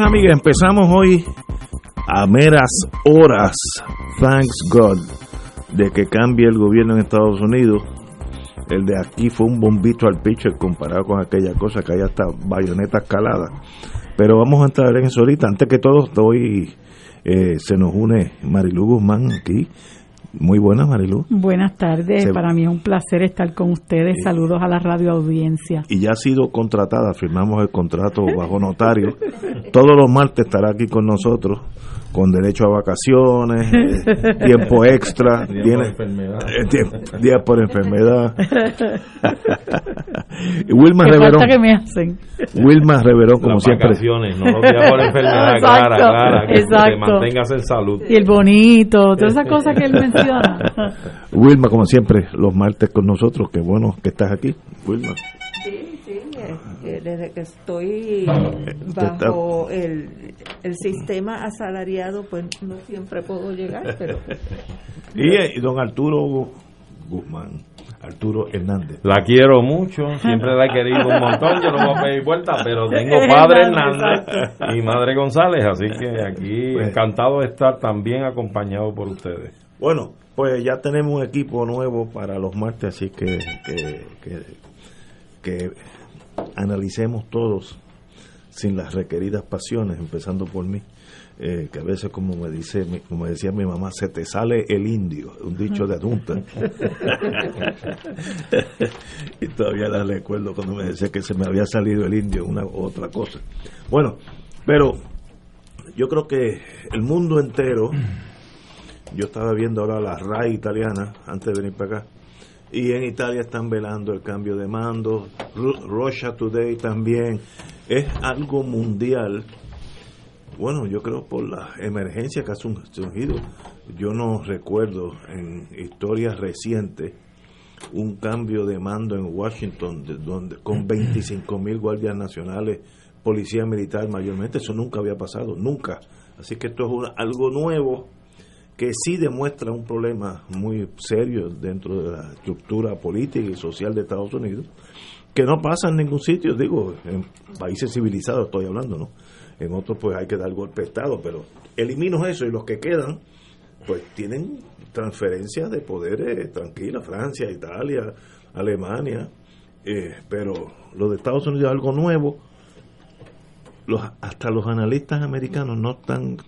Amigas, empezamos hoy a meras horas, thanks God, de que cambie el gobierno en Estados Unidos. El de aquí fue un bombito al pitcher comparado con aquella cosa que hay hasta bayoneta escalada. Pero vamos a entrar en eso ahorita. Antes que todo, hoy eh, se nos une Marilu Guzmán aquí. Muy buenas, Marilu. Buenas tardes, Se- para mí es un placer estar con ustedes. Saludos a la radio audiencia. y ya ha sido contratada, firmamos el contrato bajo notario. Todos los martes estará aquí con nosotros, con derecho a vacaciones, eh, tiempo extra, tiene eh, tiemp- días por enfermedad. y Wilma ¿Qué Reverón, que me hacen? Wilma Reverón, como Las siempre. vacaciones, no los días por enfermedad, Exacto, clara, clara, que exacto. te mantengas en salud. Y el bonito, todas esas cosas que él menciona. Wilma, como siempre, los martes con nosotros. Qué bueno que estás aquí, Wilma. Sí, desde que estoy bajo el, el sistema asalariado, pues no siempre puedo llegar, pero Y, eh, y don Arturo Guzmán, Arturo Hernández. La quiero mucho, siempre la he querido un montón, yo no voy a pedir vuelta, pero tengo padre Hernández y madre González, así que aquí Pues- encantado de estar también acompañado por ustedes. Bueno, pues ya tenemos un equipo nuevo para los martes, así que que, que, que analicemos todos sin las requeridas pasiones, empezando por mí, eh, que a veces como me dice, como decía mi mamá, se te sale el indio, un dicho de adulta. y todavía la recuerdo cuando me decía que se me había salido el indio, una u otra cosa. Bueno, pero yo creo que el mundo entero yo estaba viendo ahora la RAI italiana antes de venir para acá. Y en Italia están velando el cambio de mando. Ru- Russia Today también. Es algo mundial. Bueno, yo creo por la emergencia que ha surgido. Yo no recuerdo en historias recientes un cambio de mando en Washington de- donde con 25 mil guardias nacionales, policía militar mayormente. Eso nunca había pasado, nunca. Así que esto es una- algo nuevo que sí demuestra un problema muy serio dentro de la estructura política y social de Estados Unidos, que no pasa en ningún sitio, digo, en países civilizados estoy hablando, ¿no? En otros pues hay que dar golpe de Estado, pero elimino eso y los que quedan pues tienen transferencias de poderes tranquilas, Francia, Italia, Alemania, eh, pero lo de Estados Unidos es algo nuevo, los, hasta los analistas americanos no están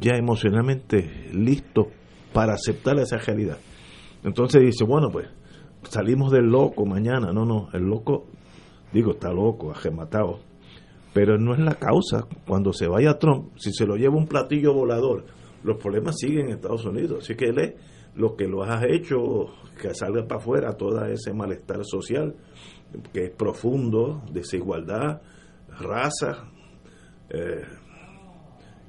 ya emocionalmente listos para aceptar esa realidad. Entonces dice, bueno, pues salimos del loco mañana. No, no, el loco, digo, está loco, ajematado. Pero no es la causa. Cuando se vaya Trump, si se lo lleva un platillo volador, los problemas siguen en Estados Unidos. Así que él es lo que lo ha hecho que salga para afuera todo ese malestar social, que es profundo, desigualdad, raza, eh,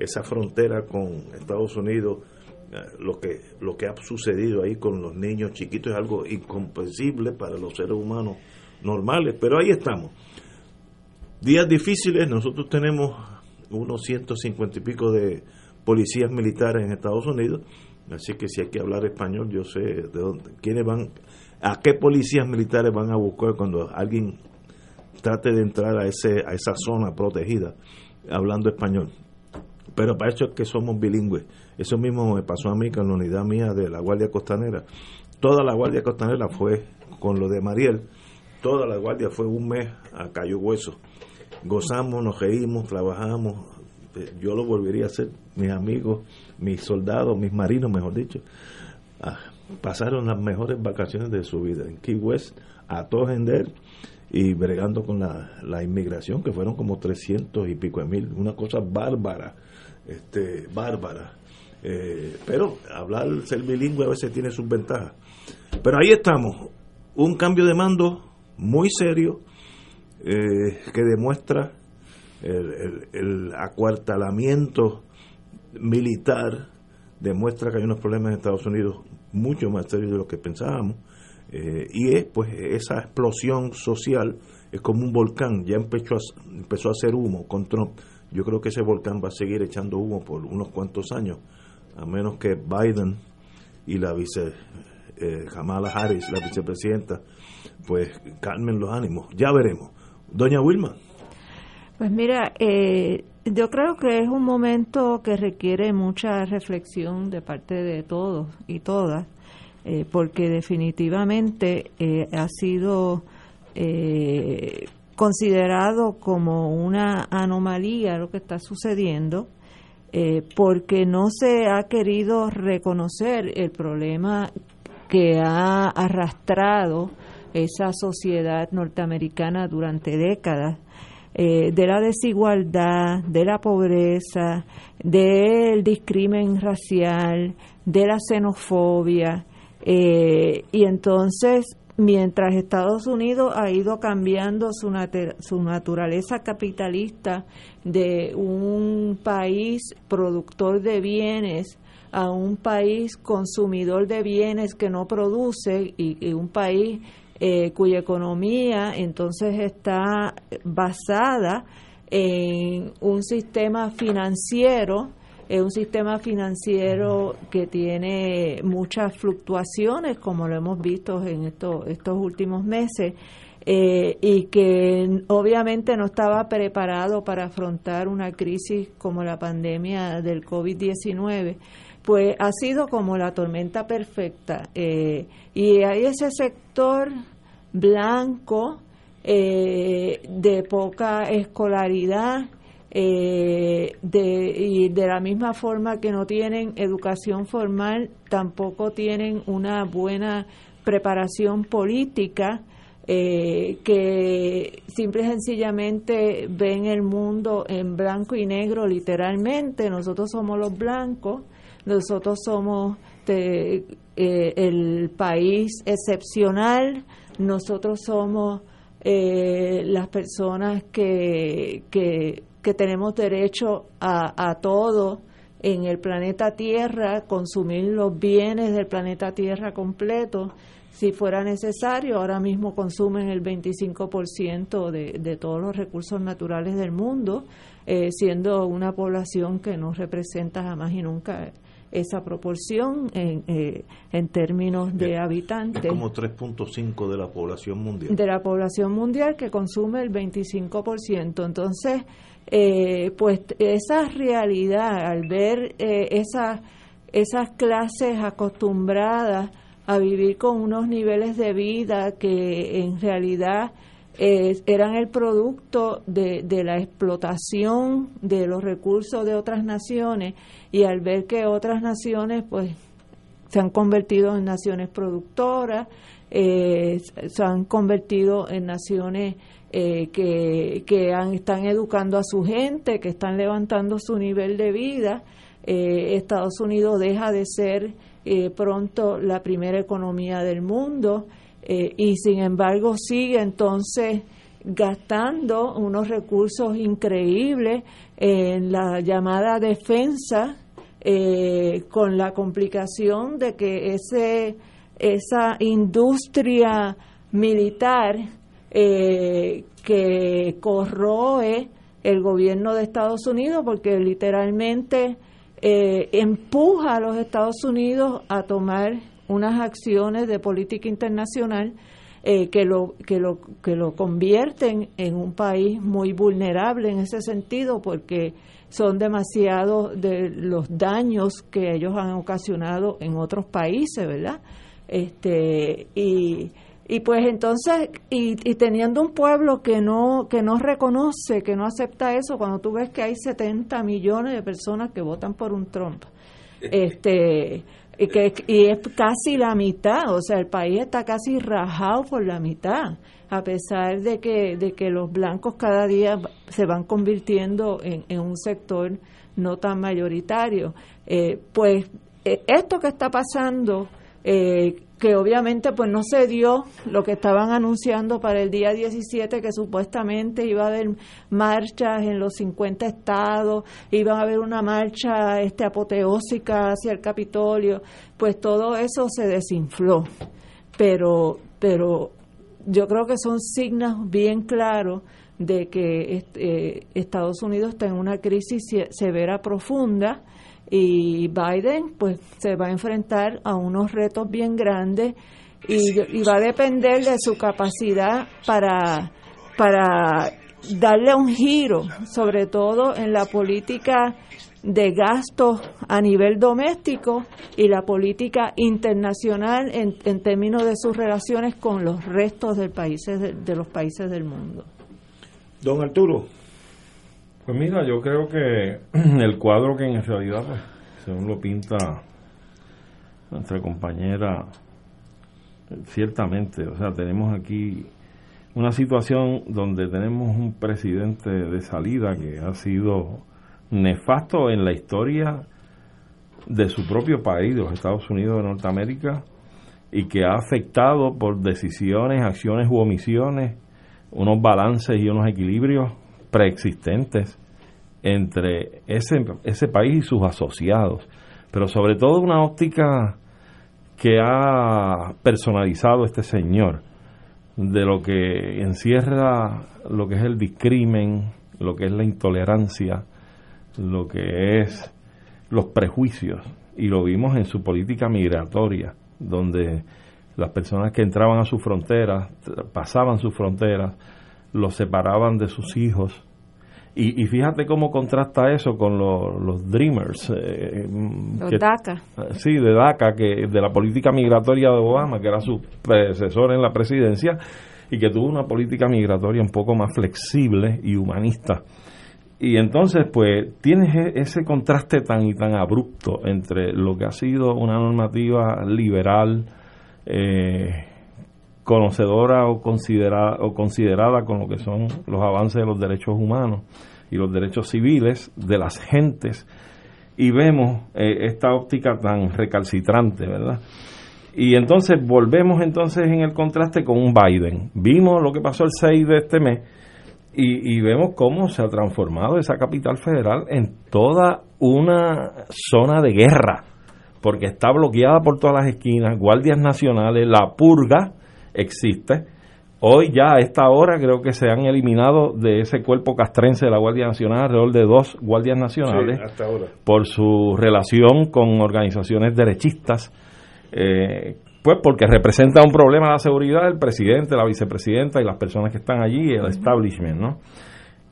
esa frontera con Estados Unidos, eh, lo que lo que ha sucedido ahí con los niños chiquitos es algo incomprensible para los seres humanos normales, pero ahí estamos. Días difíciles, nosotros tenemos unos 150 y pico de policías militares en Estados Unidos, así que si hay que hablar español, yo sé de dónde, quiénes van, a qué policías militares van a buscar cuando alguien trate de entrar a ese a esa zona protegida hablando español. Pero para eso es que somos bilingües. Eso mismo me pasó a mí con la unidad mía de la Guardia Costanera. Toda la Guardia Costanera fue con lo de Mariel. Toda la Guardia fue un mes a Cayo Hueso. Gozamos, nos reímos, trabajamos. Eh, Yo lo volvería a hacer. Mis amigos, mis soldados, mis marinos, mejor dicho, ah, pasaron las mejores vacaciones de su vida en Key West, a Tojender y bregando con la, la inmigración, que fueron como 300 y pico de mil, una cosa bárbara, este, bárbara. Eh, pero hablar, ser bilingüe a veces tiene sus ventajas. Pero ahí estamos. un cambio de mando muy serio eh, que demuestra el, el, acuartalamiento militar, demuestra que hay unos problemas en Estados Unidos mucho más serios de lo que pensábamos. Eh, y es pues esa explosión social es como un volcán, ya empezó a, empezó a hacer humo con Trump. Yo creo que ese volcán va a seguir echando humo por unos cuantos años, a menos que Biden y la vice eh, Kamala Harris, la vicepresidenta, pues calmen los ánimos. Ya veremos. Doña Wilma. Pues mira, eh, yo creo que es un momento que requiere mucha reflexión de parte de todos y todas, eh, porque definitivamente eh, ha sido considerado como una anomalía lo que está sucediendo, porque no se ha querido reconocer el problema que ha arrastrado esa sociedad norteamericana durante décadas, eh, de la desigualdad, de la pobreza, del discrimen racial, de la xenofobia. Eh, y entonces, mientras Estados Unidos ha ido cambiando su, su naturaleza capitalista de un país productor de bienes a un país consumidor de bienes que no produce y un país eh, cuya economía entonces está basada en un sistema financiero, es un sistema financiero que tiene muchas fluctuaciones, como lo hemos visto en estos, estos últimos meses, eh, y que obviamente no estaba preparado para afrontar una crisis como la pandemia del COVID-19 pues ha sido como la tormenta perfecta. Eh, y hay ese sector blanco, eh, de poca escolaridad, eh, de, y de la misma forma que no tienen educación formal, tampoco tienen una buena preparación política, eh, que simple y sencillamente ven el mundo en blanco y negro literalmente. Nosotros somos los blancos, nosotros somos el país excepcional, nosotros somos eh, las personas que, que, tenemos derecho a, a todo en el planeta Tierra, consumir los bienes del planeta Tierra completo, si fuera necesario. Ahora mismo consumen el 25% de, de todos los recursos naturales del mundo, eh, siendo una población que no representa jamás y nunca esa proporción en, eh, en términos de habitantes. Es como 3.5 de la población mundial. De la población mundial que consume el 25%. Entonces, eh, pues esa realidad, al ver eh, esas, esas clases acostumbradas a vivir con unos niveles de vida que en realidad eran el producto de, de, la explotación de los recursos de otras naciones y al ver que otras naciones pues se han convertido en naciones productoras, eh, se han convertido en naciones eh, que, están educando a su gente, que están levantando su nivel de vida. Eh, Estados Unidos deja de ser pronto la primera economía del mundo eh, y sin embargo sigue entonces gastando unos recursos increíbles en la llamada defensa eh, con la complicación de que ese esa industria militar eh, que corroe el gobierno de Estados Unidos porque literalmente empuja a los Estados Unidos a tomar unas acciones de política internacional eh, que, lo, que, lo, que lo convierten en un país muy vulnerable en ese sentido porque son demasiados de los daños que ellos han ocasionado en otros países, ¿verdad? Este, y, y pues entonces, y, y, teniendo un pueblo que no, que no reconoce, que no acepta eso, cuando tú ves que hay 70 millones de personas que votan por un Trump, este y que y es casi la mitad, o sea, el país está casi rajado por la mitad, a pesar de que de que los blancos cada día se van convirtiendo en, en un sector no tan mayoritario. Eh, pues eh, esto que está pasando, eh, que obviamente pues no se dio lo que estaban anunciando para el día 17 que supuestamente iba a haber marchas en los 50 estados, iba a haber una marcha este apoteósica hacia el Capitolio, pues todo eso se desinfló. Pero pero yo creo que son signos bien claros de que eh, Estados Unidos está en una crisis severa profunda y Biden pues se va a enfrentar a unos retos bien grandes y, va a depender de su capacidad para, para darle un giro, sobre todo en la política de gasto a nivel doméstico y la política internacional en, en términos de sus relaciones con los restos del países de los países del mundo. Don Arturo. Pues mira, yo creo que el cuadro que en realidad, pues, según lo pinta nuestra compañera, ciertamente, o sea, tenemos aquí una situación donde tenemos un presidente de salida que ha sido nefasto en la historia de su propio país, de los Estados Unidos de Norteamérica, y que ha afectado por decisiones, acciones u omisiones unos balances y unos equilibrios preexistentes entre ese, ese país y sus asociados, pero sobre todo una óptica que ha personalizado este señor de lo que encierra lo que es el discrimen, lo que es la intolerancia, lo que es los prejuicios, y lo vimos en su política migratoria, donde las personas que entraban a su frontera, pasaban sus fronteras, los separaban de sus hijos. Y, fíjate cómo contrasta eso con los Dreamers. Eh, los DACA. Sí, de DACA, que, de la política migratoria de Obama, que era su predecesor en la presidencia, y que tuvo una política migratoria un poco más flexible y humanista. Y entonces, pues, tienes e, ese contraste tan y tan abrupto entre lo que ha sido una normativa liberal, eh, conocedora o considerada, o considerada con lo que son los avances de los derechos humanos y los derechos civiles de las gentes y vemos eh, esta óptica tan recalcitrante, ¿verdad? Y entonces volvemos entonces en el contraste con un Biden. Vimos lo que pasó el 6 de este mes y, y vemos cómo se ha transformado esa capital federal en toda una zona de guerra porque está bloqueada por todas las esquinas, guardias nacionales, la purga existe. Hoy ya a esta hora creo que se han eliminado de ese cuerpo castrense de la Guardia Nacional alrededor de dos guardias nacionales por su relación con organizaciones derechistas, eh, pues porque representa un problema de la seguridad el presidente, la vicepresidenta y las personas que están allí, el establishment, ¿no?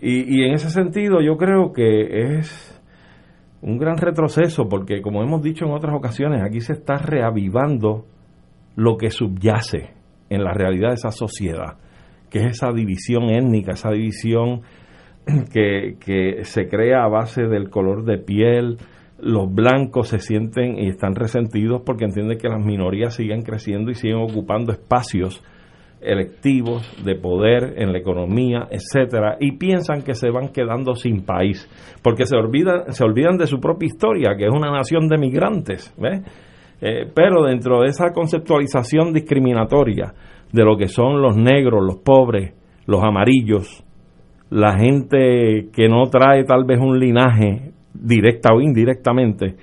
Y, y en ese sentido yo creo que es un gran retroceso porque, como hemos dicho en otras ocasiones, aquí se está reavivando lo que subyace en la realidad de esa sociedad, que es esa división étnica, esa división que, que se crea a base del color de piel, los blancos se sienten y están resentidos porque entienden que las minorías siguen creciendo y siguen ocupando espacios electivos, de poder en la economía, etcétera, y piensan que se van quedando sin país, porque se olvidan, se olvidan de su propia historia, que es una nación de migrantes, eh, pero dentro de esa conceptualización discriminatoria de lo que son los negros, los pobres, los amarillos, la gente que no trae tal vez un linaje directa o indirectamente,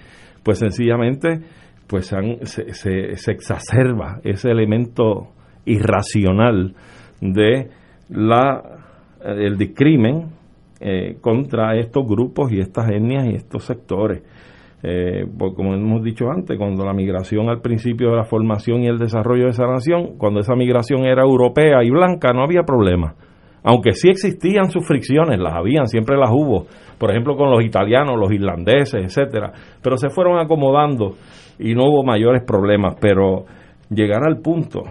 pues sencillamente pues se, se, se exacerba ese elemento irracional de la el discrimen eh, contra estos grupos y estas etnias y estos sectores. Eh, pues como hemos dicho antes, cuando la migración al principio de la formación y el desarrollo de esa nación, cuando esa migración era europea y blanca, no había problema. Aunque sí existían sus fricciones, las habían, siempre las hubo, por ejemplo con los italianos, los irlandeses, etcétera, pero se fueron acomodando y no hubo mayores problemas, pero llegar al punto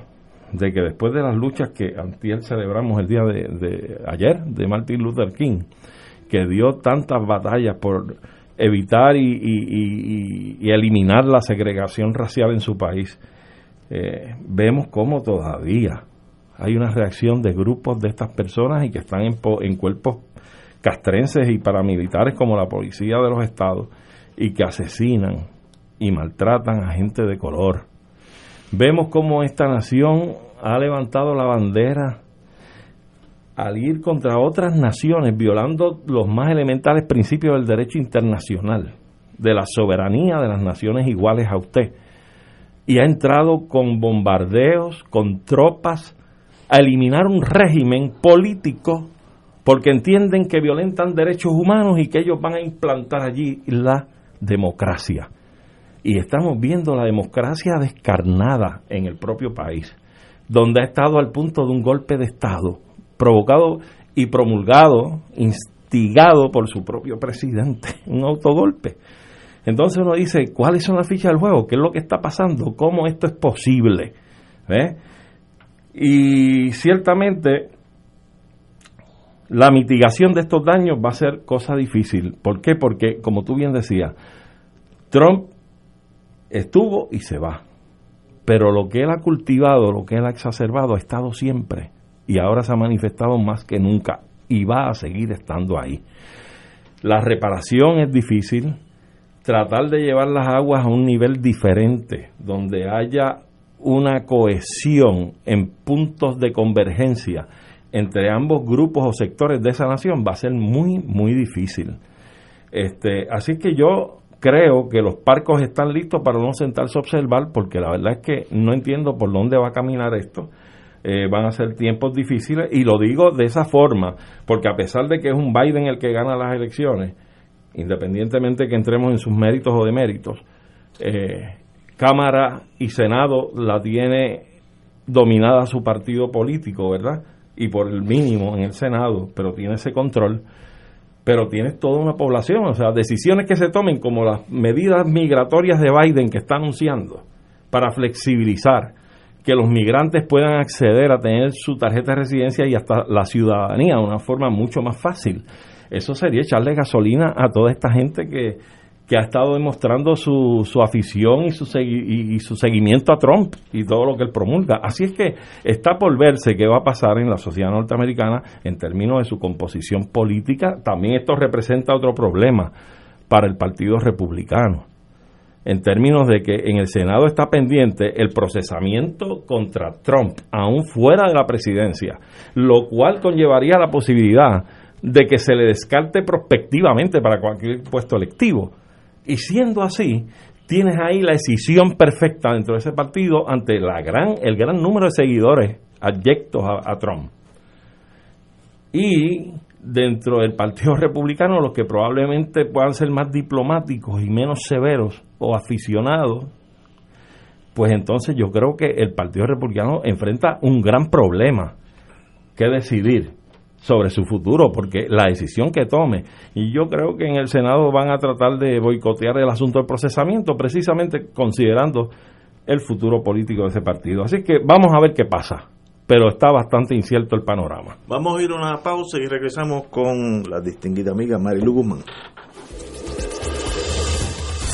de que después de las luchas que antier celebramos el día de, ayer de Martin Luther King, que dio tantas batallas por evitar y, eliminar la segregación racial en su país, eh, vemos cómo todavía hay una reacción de grupos de estas personas y que están en, en cuerpos castrenses y paramilitares como la policía de los estados y que asesinan y maltratan a gente de color. Vemos cómo esta nación ha levantado la bandera al ir contra otras naciones, violando los más elementales principios del derecho internacional, de la soberanía de las naciones iguales a usted. Y ha entrado con bombardeos, con tropas, a eliminar un régimen político porque entienden que violentan derechos humanos y que ellos van a implantar allí la democracia. Y estamos viendo la democracia descarnada en el propio país, donde ha estado al punto de un golpe de Estado, provocado y promulgado, instigado por su propio presidente, un autogolpe. Entonces uno dice, ¿cuáles son las fichas del juego? ¿Qué es lo que está pasando? ¿Cómo esto es posible? Y ciertamente la mitigación de estos daños va a ser cosa difícil. ¿Por qué? Porque, como tú bien decías, Trump estuvo y se va. Pero lo que él ha cultivado, lo que él ha exacerbado, ha estado siempre. Y ahora se ha manifestado más que nunca. Y va a seguir estando ahí. La reparación es difícil. Tratar de llevar las aguas a un nivel diferente, donde haya una cohesión en puntos de convergencia entre ambos grupos o sectores de esa nación va a ser muy, muy difícil. Este, así que yo creo que los parcos están listos para no sentarse a observar, porque la verdad es que no entiendo por dónde va a caminar esto. Eh, van a ser tiempos difíciles y lo digo de esa forma, porque a pesar de que es un Biden el que gana las elecciones, independientemente que entremos en sus méritos o deméritos, eh, Cámara y Senado la tiene dominada su partido político, ¿verdad? y por el mínimo en el Senado, pero tiene ese control, pero tienes toda una población, o sea, decisiones que se tomen como las medidas migratorias de Biden que está anunciando para flexibilizar que los migrantes puedan acceder a tener su tarjeta de residencia y hasta la ciudadanía de una forma mucho más fácil. Eso sería echarle gasolina a toda esta gente que, que ha estado demostrando su, su afición y su, y, su seguimiento a Trump y todo lo que él promulga. Así es que está por verse qué va a pasar en la sociedad norteamericana en términos de su composición política. También esto representa otro problema para el Partido Republicano, en términos de que en el Senado está pendiente el procesamiento contra Trump, aún fuera de la presidencia, lo cual conllevaría la posibilidad de que se le descarte prospectivamente para cualquier puesto electivo y siendo así, tienes ahí la decisión perfecta dentro de ese partido ante la gran, el gran número de seguidores adyectos a, Trump. Y dentro del Partido Republicano, los que probablemente puedan ser más diplomáticos y menos severos o aficionados, pues entonces yo creo que el Partido Republicano enfrenta un gran problema que decidir sobre su futuro, porque la decisión que tome, y yo creo que en el Senado van a tratar de boicotear el asunto del procesamiento, precisamente considerando el futuro político de ese partido. Así que vamos a ver qué pasa, pero está bastante incierto el panorama. Vamos a ir a una pausa y regresamos con la distinguida amiga Marilu Guzmán.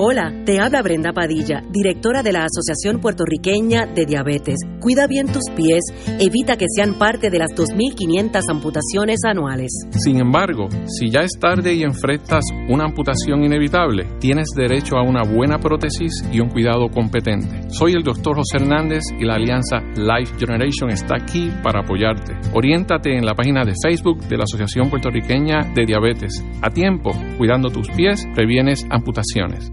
Hola, te habla Brenda Padilla, directora de la Asociación Puertorriqueña de Diabetes. Cuida bien tus pies, evita que sean parte de las 2.500 amputaciones anuales. Sin embargo, si ya es tarde y enfrentas una amputación inevitable, tienes derecho a una buena prótesis y un cuidado competente. Soy el doctor José Hernández y la alianza Life Generation está aquí para apoyarte. Oriéntate en la página de Facebook de la Asociación Puertorriqueña de Diabetes. A tiempo, cuidando tus pies, previenes amputaciones.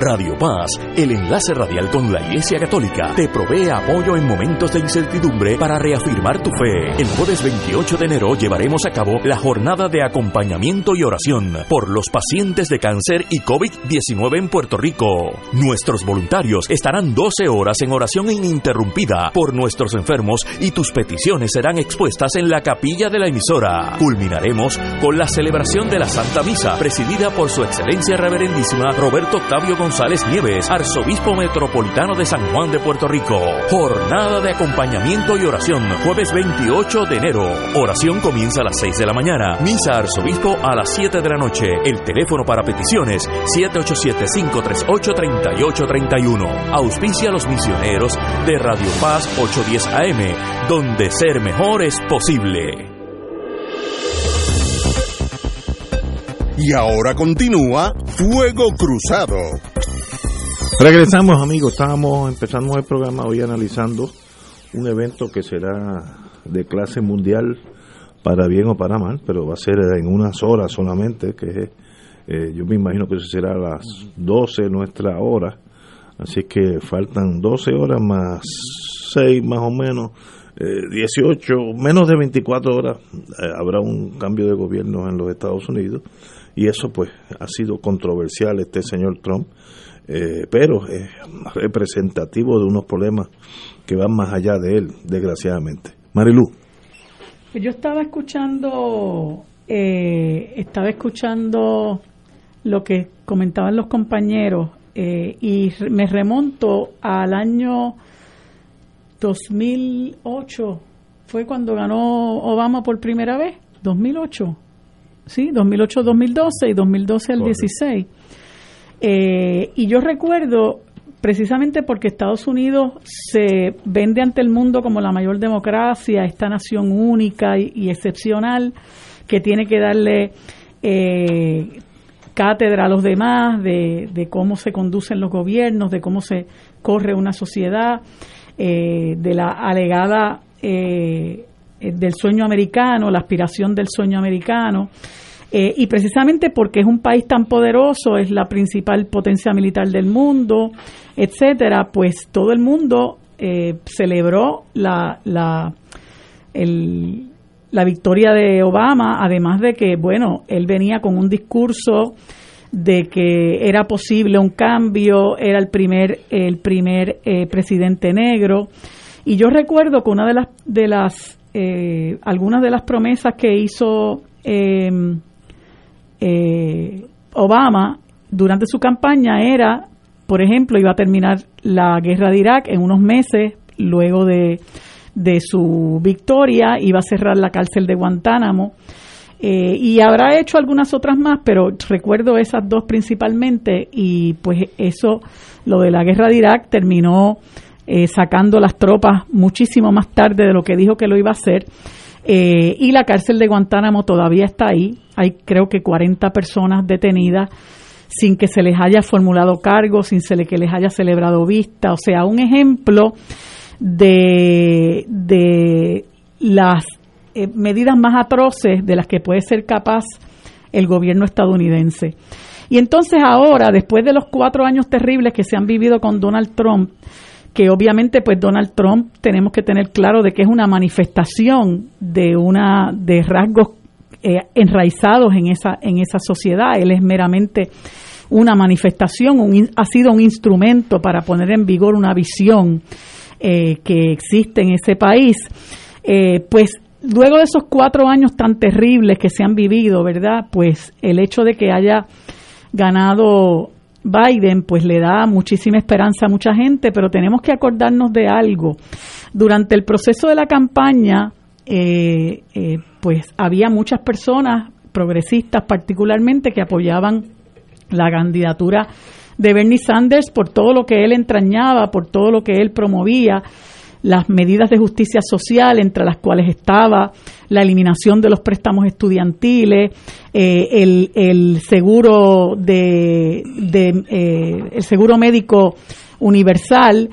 Radio Paz, el enlace radial con la Iglesia Católica, te provee apoyo en momentos de incertidumbre para reafirmar tu fe. El jueves 28 de enero llevaremos a cabo la jornada de acompañamiento y oración por los pacientes de cáncer y COVID-19 en Puerto Rico. Nuestros voluntarios estarán 12 horas en oración ininterrumpida por nuestros enfermos y tus peticiones serán expuestas en la capilla de la emisora. Culminaremos con la celebración de la Santa Misa, presidida por su excelencia reverendísima Roberto Octavio González González Nieves, arzobispo metropolitano de San Juan de Puerto Rico. Jornada de acompañamiento y oración, jueves 28 de enero. Oración comienza a las 6 de la mañana. Misa arzobispo a las 7 de la noche. El teléfono para peticiones 787-538-3831. Auspicia a los misioneros de Radio Paz 810 AM, donde ser mejor es posible. Y ahora continúa Fuego Cruzado. Regresamos amigos, estábamos empezando el programa hoy analizando un evento que será de clase mundial para bien o para mal, pero va a ser en unas horas solamente, que eh, yo me imagino que eso será a las 12 nuestra hora, así que faltan 12 horas más 6 más o menos, 18, eh, menos de 24 horas, eh, habrá un cambio de gobierno en los Estados Unidos y eso pues ha sido controversial este señor Trump eh, pero es representativo de unos problemas que van más allá de él, desgraciadamente. Marilu. Pues yo estaba escuchando, eh, estaba escuchando lo que comentaban los compañeros eh, y me remonto al año 2008, fue cuando ganó Obama por primera vez, 2008, sí, 2008-2012 y 2012 al 16 eh, y yo recuerdo, precisamente porque Estados Unidos se vende ante el mundo como la mayor democracia, esta nación única y, excepcional, que tiene que darle eh, cátedra a los demás de, cómo se conducen los gobiernos, de cómo se corre una sociedad, eh, de la alegada del sueño americano, la aspiración del sueño americano. Eh, y precisamente porque es un país tan poderoso, es la principal potencia militar del mundo, etcétera, pues todo el mundo eh, celebró la, la, la victoria de Obama, además de que, bueno, él venía con un discurso de que era posible un cambio, era el primer, el primer eh, presidente negro. Y yo recuerdo que una de las, de las algunas de las promesas que hizo eh, Obama durante su campaña era, por ejemplo, iba a terminar la guerra de Irak en unos meses luego de, su victoria, iba a cerrar la cárcel de Guantánamo. Eh, y habrá hecho algunas otras más, pero recuerdo esas dos principalmente y pues eso, lo de la guerra de Irak terminó eh, sacando las tropas muchísimo más tarde de lo que dijo que lo iba a hacer eh, y la cárcel de Guantánamo todavía está ahí. Hay creo que 40 personas detenidas sin que se les haya formulado cargo, sin que les haya celebrado vista. O sea, un ejemplo de, de las eh, medidas más atroces de las que puede ser capaz el gobierno estadounidense. Y entonces ahora, después de los cuatro años terribles que se han vivido con Donald Trump, que obviamente pues Donald Trump tenemos que tener claro de que es una manifestación de una de rasgos eh, enraizados en esa en esa sociedad. Él es meramente una manifestación ha sido un instrumento para poner en vigor una visión eh, que existe en ese país. Eh, pues luego de esos cuatro años tan terribles que se han vivido verdad pues el hecho de que haya ganado Biden pues le da muchísima esperanza a mucha gente, pero tenemos que acordarnos de algo. Durante el proceso de la campaña, eh, eh, pues había muchas personas, progresistas particularmente, que apoyaban la candidatura de Bernie Sanders por todo lo que él entrañaba, por todo lo que él promovía, las medidas de justicia social, entre las cuales estaba la eliminación de los préstamos estudiantiles, eh, el, el, seguro de, eh, el seguro médico universal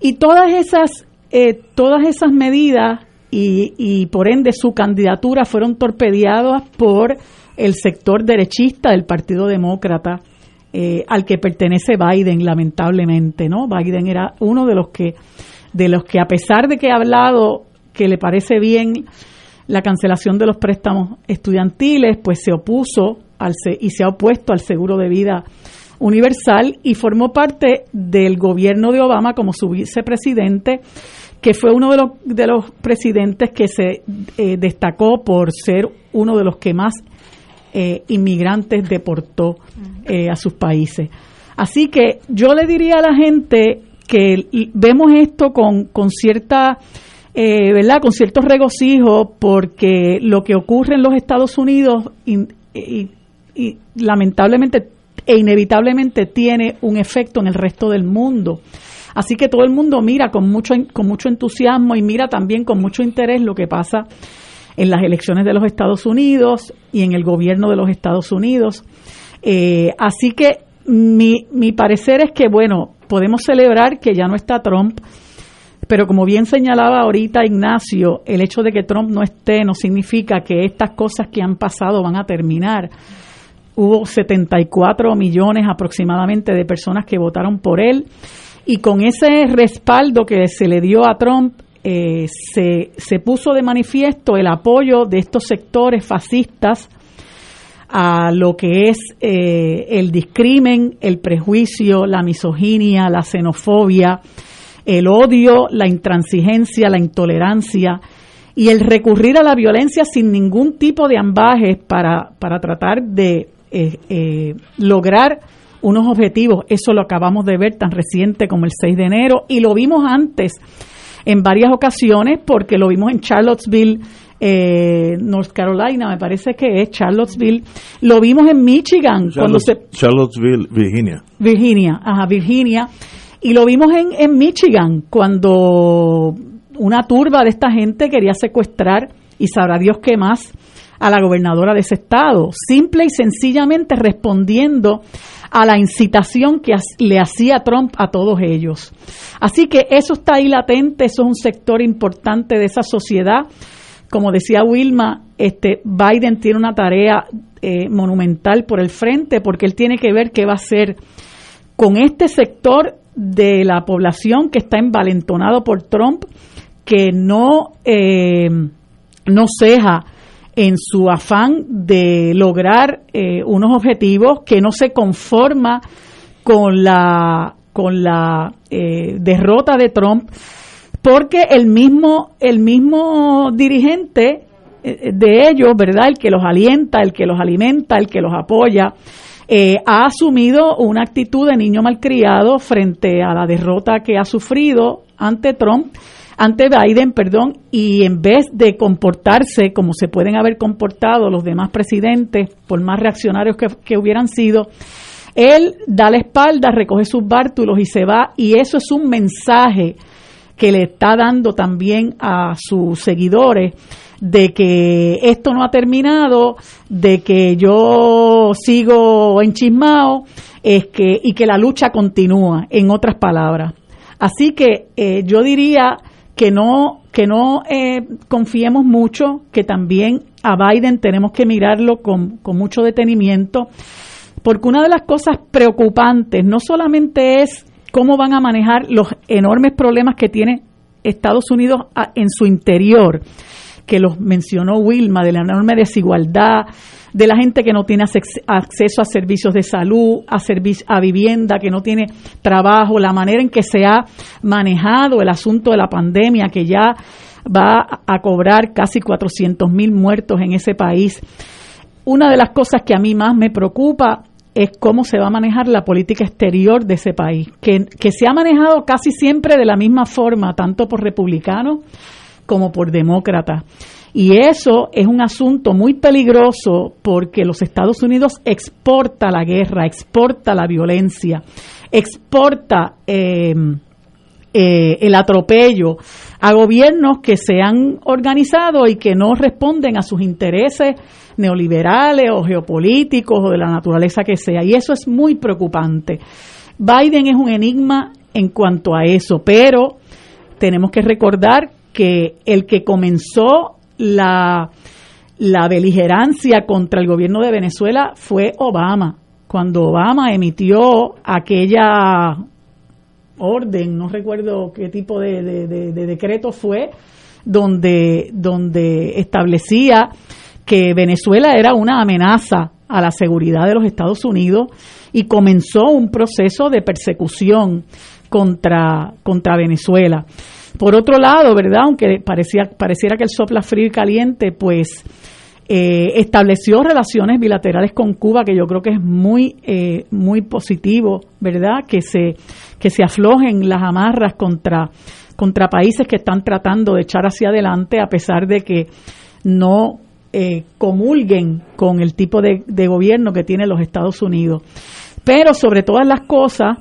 y todas esas eh, todas esas medidas y, y por ende su candidatura fueron torpedeadas por el sector derechista del Partido Demócrata al que pertenece Biden lamentablemente no Biden era uno de los que de los que a pesar de que ha hablado que le parece bien la cancelación de los préstamos estudiantiles, pues se opuso al, y se ha opuesto al seguro de vida universal y formó parte del gobierno de Obama como su vicepresidente, que fue uno de los, de los presidentes que se eh, destacó por ser uno de los que más eh, inmigrantes deportó eh, a sus países. Así que yo le diría a la gente que vemos esto con, con cierta, eh, ¿verdad? Con cierto regocijo porque lo que ocurre en los Estados Unidos lamentablemente e inevitablemente tiene un efecto en el resto del mundo. Así que todo el mundo mira con mucho, con mucho entusiasmo y mira también con mucho interés lo que pasa en las elecciones de los Estados Unidos y en el gobierno de los Estados Unidos. Eh, así que mi, mi parecer es que, bueno, podemos celebrar que ya no está Trump, pero como bien señalaba ahorita Ignacio, el hecho de que Trump no esté no significa que estas cosas que han pasado van a terminar. Hubo 74 millones aproximadamente de personas que votaron por él y con ese respaldo que se le dio a Trump eh, se, se puso de manifiesto el apoyo de estos sectores fascistas a lo que es eh, el discrimen, el prejuicio, la misoginia, la xenofobia, el odio, la intransigencia, la intolerancia y el recurrir a la violencia sin ningún tipo de ambajes para, para tratar de eh, eh, lograr unos objetivos. Eso lo acabamos de ver tan reciente como el 6 de enero y lo vimos antes en varias ocasiones porque lo vimos en Charlottesville eh, North Carolina, me parece que es Charlottesville. Lo vimos en Michigan. cuando se, Charlottesville, Virginia. Virginia, ajá, Virginia. Y lo vimos en, en Michigan cuando una turba de esta gente quería secuestrar, y sabrá Dios qué más, a la gobernadora de ese estado, simple y sencillamente respondiendo a la incitación que le hacía Trump a todos ellos. Así que eso está ahí latente, eso es un sector importante de esa sociedad como decía Wilma, este Biden tiene una tarea eh, monumental por el frente porque él tiene que ver qué va a hacer con este sector de la población que está envalentonado por Trump, que no, eh, no ceja en su afán de lograr eh, unos objetivos, que no se conforma con la, con la derrota de Trump, porque el mismo, el mismo dirigente eh, de ellos, ¿verdad? El que los alienta, el que los alimenta, el que los apoya, eh, ha asumido una actitud de niño malcriado frente a la derrota que ha sufrido ante Trump, ante Biden, perdón, y en vez de comportarse como se pueden haber comportado los demás presidentes, por más reaccionarios que hubieran sido, él da la espalda, recoge sus bártulos y se va, y eso es un mensaje que le está dando también a sus seguidores de que esto no ha terminado, de que yo sigo enchismado, es que y que la lucha continúa, en otras palabras. Así que eh, yo diría que no que no eh, confiemos mucho, que también a Biden tenemos que mirarlo con, con mucho detenimiento, porque una de las cosas preocupantes no solamente es cómo van a manejar los enormes problemas que tiene Estados Unidos en su interior, que los mencionó Wilma, de la enorme desigualdad, de la gente que no tiene acceso a servicios de salud, a, a vivienda, que no tiene trabajo, la manera en que se ha manejado el asunto de la pandemia, que ya va a cobrar casi 400 mil muertos en ese país. Una de las cosas que a mí más me preocupa es cómo se va a manejar la política exterior de ese país, que, que se ha manejado casi siempre de la misma forma, tanto por republicanos como por demócratas. Y eso es un asunto muy peligroso porque los Estados Unidos exporta la guerra, exporta la violencia, exporta eh, eh, el atropello a gobiernos que se han organizado y que no responden a sus intereses neoliberales o geopolíticos o de la naturaleza que sea. Y eso es muy preocupante. Biden es un enigma en cuanto a eso, pero tenemos que recordar que el que comenzó la, la beligerancia contra el gobierno de Venezuela fue Obama. Cuando Obama emitió aquella orden, no recuerdo qué tipo de, de, decreto fue, donde, donde establecía que Venezuela era una amenaza a la seguridad de los Estados Unidos y comenzó un proceso de persecución contra, contra Venezuela. Por otro lado, ¿verdad? Aunque parecía, pareciera que el sopla frío y caliente, pues eh, estableció relaciones bilaterales con Cuba, que yo creo que es muy, eh, muy positivo, ¿verdad? Que se, que se aflojen las amarras contra, contra países que están tratando de echar hacia adelante, a pesar de que no eh, comulguen con el tipo de, gobierno que tiene los Estados Unidos. Pero sobre todas las cosas,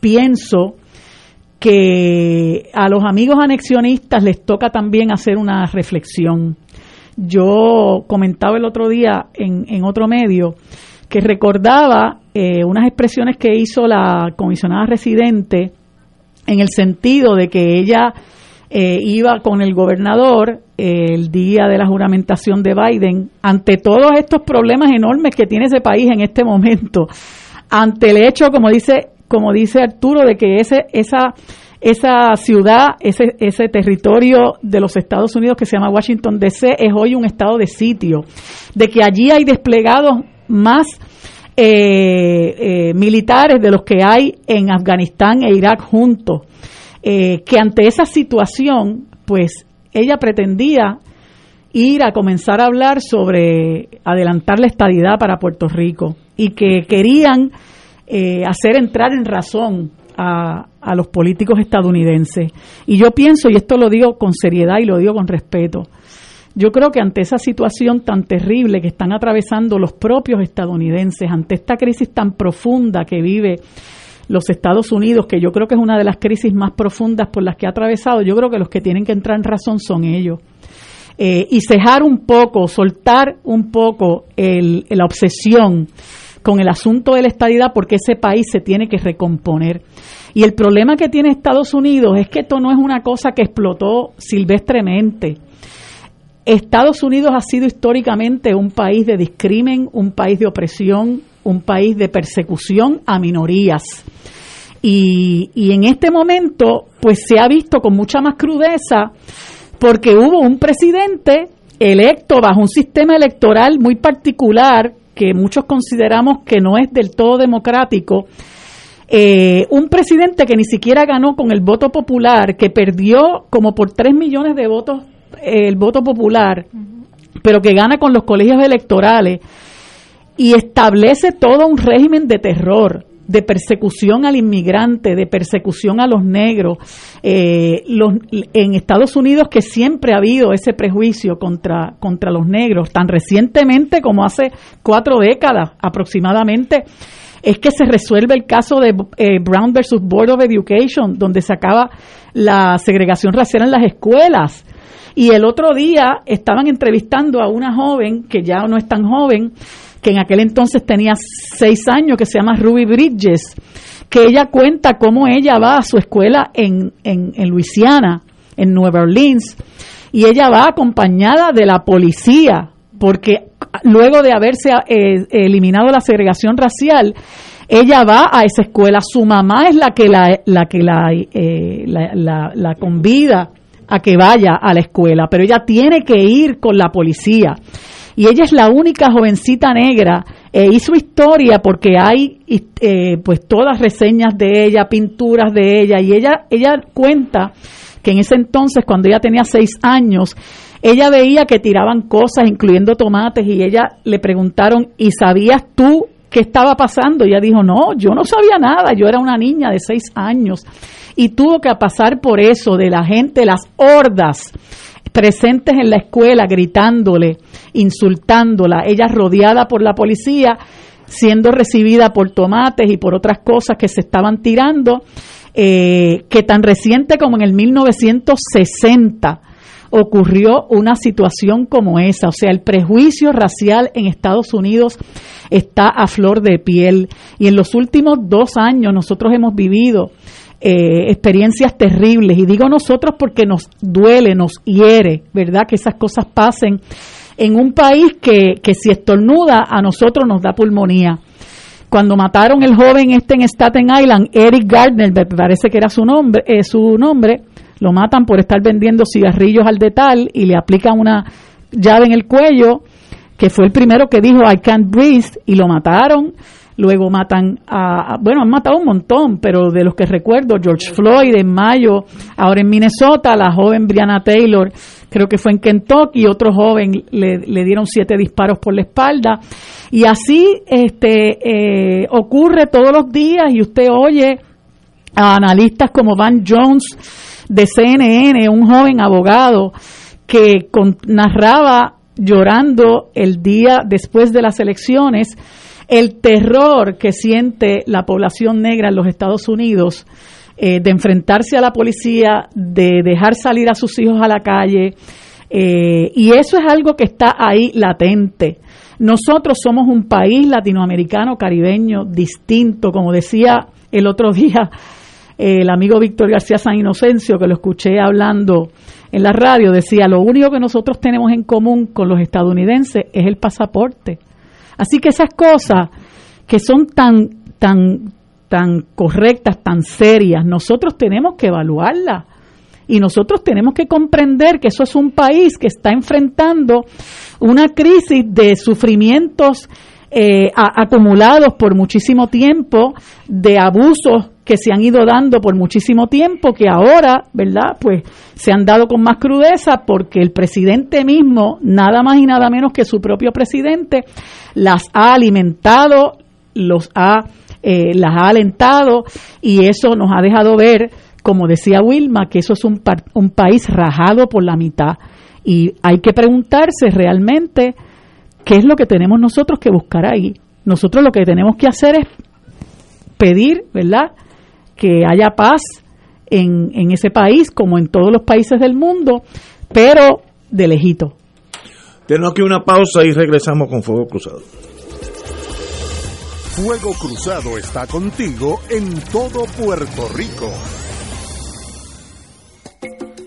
pienso que a los amigos anexionistas les toca también hacer una reflexión yo comentaba el otro día en, en otro medio que recordaba eh, unas expresiones que hizo la comisionada residente en el sentido de que ella eh, iba con el gobernador eh, el día de la juramentación de Biden ante todos estos problemas enormes que tiene ese país en este momento, ante el hecho, como dice, como dice Arturo, de que ese, esa esa ciudad, ese, ese territorio de los Estados Unidos que se llama Washington DC es hoy un estado de sitio, de que allí hay desplegados más eh, eh, militares de los que hay en Afganistán e Irak juntos, eh, que ante esa situación, pues ella pretendía ir a comenzar a hablar sobre adelantar la estadidad para Puerto Rico y que querían hacer entrar en razón a, a los políticos estadounidenses. Y yo pienso, y esto lo digo con seriedad y lo digo con respeto, yo creo que ante esa situación tan terrible que están atravesando los propios estadounidenses, ante esta crisis tan profunda que vive los Estados Unidos, que yo creo que es una de las crisis más profundas por las que ha atravesado, yo creo que los que tienen que entrar en razón son ellos. Eh, y cejar un poco, soltar un poco el, la obsesión con el asunto de la estadidad porque ese país se tiene que recomponer. Y el problema que tiene Estados Unidos es que esto no es una cosa que explotó silvestremente. Estados Unidos ha sido históricamente un país de discrimen, un país de opresión, un país de persecución a minorías. Y, y en este momento, pues se ha visto con mucha más crudeza porque hubo un presidente electo bajo un sistema electoral muy particular que muchos consideramos que no es del todo democrático, eh, un presidente que ni siquiera ganó con el voto popular, que perdió como por 3 millones de votos eh, el voto popular, pero que gana con los colegios electorales y establece todo un régimen de terror de persecución al inmigrante, de persecución a los negros. Eh, los, en Estados Unidos que siempre ha habido ese prejuicio contra, contra los negros, tan recientemente como hace cuatro décadas aproximadamente, es que se resuelve el caso de eh, Brown versus Board of Education, donde se acaba la segregación racial en las escuelas. Y el otro día estaban entrevistando a una joven, que ya no es tan joven, que en aquel entonces tenía seis años, que se llama Ruby Bridges, que ella cuenta cómo ella va a su escuela en, en, en Luisiana, en Nueva Orleans, y ella va acompañada de la policía, porque luego de haberse eh, eliminado la segregación racial, ella va a esa escuela, su mamá es la que la, la que la, eh, la, la, convida a que vaya a la escuela, pero ella tiene que ir con la policía y ella es la única jovencita negra eh, su historia porque hay eh, pues todas reseñas de ella, pinturas de ella y ella ella cuenta que en ese entonces cuando ella tenía seis años ella veía que tiraban cosas incluyendo tomates y ella le preguntaron ¿y sabías tú qué estaba pasando? Y ella dijo no, yo no sabía nada, yo era una niña de seis años y tuvo que pasar por eso de la gente, las hordas presentes en la escuela gritándole, insultándola, ella rodeada por la policía, siendo recibida por tomates y por otras cosas que se estaban tirando, eh, que tan reciente como en el 1960 ocurrió una situación como esa. O sea, el prejuicio racial en Estados Unidos está a flor de piel. Y en los últimos dos años nosotros hemos vivido eh, experiencias terribles. Y digo nosotros porque nos duele, nos hiere, ¿verdad? Que esas cosas pasen en un país que, que si estornuda a nosotros nos da pulmonía. Cuando mataron el joven este en Staten Island, Eric Gardner, me parece que era su nombre, eh, su nombre, lo matan por estar vendiendo cigarrillos al detal y le aplican una llave en el cuello, que fue el primero que dijo I can't breathe y lo mataron. Luego matan a, bueno, han matado un montón, pero de los que recuerdo, George Floyd en mayo, ahora en Minnesota, la joven Brianna Taylor, creo que fue en Kentucky, otro joven le, le dieron siete disparos por la espalda. Y así este, eh, ocurre todos los días y usted oye a analistas como Van Jones de CNN, un joven abogado que narraba llorando el día después de las elecciones el terror que siente la población negra en los Estados Unidos eh, de enfrentarse a la policía, de dejar salir a sus hijos a la calle, eh, y eso es algo que está ahí latente. Nosotros somos un país latinoamericano, caribeño, distinto, como decía el otro día eh, el amigo Víctor García San Inocencio, que lo escuché hablando en la radio, decía, lo único que nosotros tenemos en común con los estadounidenses es el pasaporte. Así que esas cosas que son tan, tan, tan correctas, tan serias, nosotros tenemos que evaluarlas. Y nosotros tenemos que comprender que eso es un país que está enfrentando una crisis de sufrimientos eh, acumulados por muchísimo tiempo, de abusos que se han ido dando por muchísimo tiempo, que ahora, ¿verdad? Pues se han dado con más crudeza porque el presidente mismo, nada más y nada menos que su propio presidente, las ha alimentado, los ha, eh, las ha alentado y eso nos ha dejado ver, como decía Wilma, que eso es un, un país rajado por la mitad. Y hay que preguntarse realmente qué es lo que tenemos nosotros que buscar ahí. Nosotros lo que tenemos que hacer es pedir, ¿verdad? que haya paz en, en ese país, como en todos los países del mundo, pero de lejito. Tenemos aquí una pausa y regresamos con Fuego Cruzado. Fuego Cruzado está contigo en todo Puerto Rico.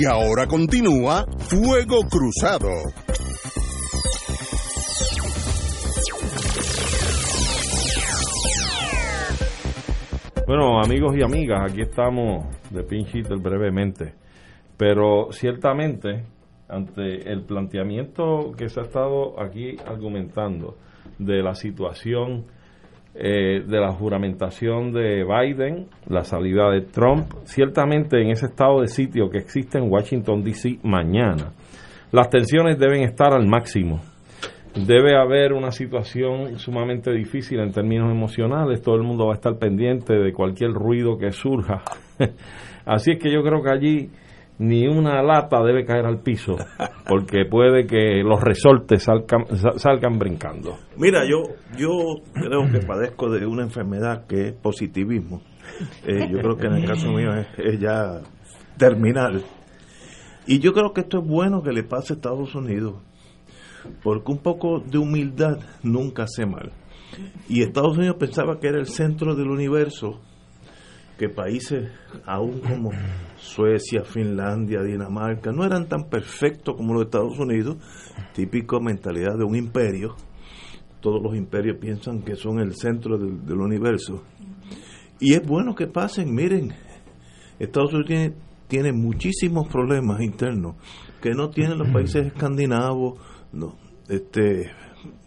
Y ahora continúa Fuego Cruzado. Bueno, amigos y amigas, aquí estamos de Pinchito brevemente, pero ciertamente ante el planteamiento que se ha estado aquí argumentando de la situación eh, de la juramentación de Biden, la salida de Trump, ciertamente en ese estado de sitio que existe en Washington, D.C. mañana, las tensiones deben estar al máximo. Debe haber una situación sumamente difícil en términos emocionales, todo el mundo va a estar pendiente de cualquier ruido que surja. Así es que yo creo que allí ni una lata debe caer al piso, porque puede que los resortes salgan, salgan brincando. Mira, yo, yo creo que padezco de una enfermedad que es positivismo. Eh, yo creo que en el caso mío es, ya terminal. Y yo creo que esto es bueno que le pase a Estados Unidos, porque un poco de humildad nunca hace mal. Y Estados Unidos pensaba que era el centro del universo que países aún como Suecia, Finlandia, Dinamarca no eran tan perfectos como los Estados Unidos, típico mentalidad de un imperio. Todos los imperios piensan que son el centro del, universo. Y es bueno que pasen, miren, Estados Unidos tiene, muchísimos problemas internos que no tienen los países escandinavos, no, este,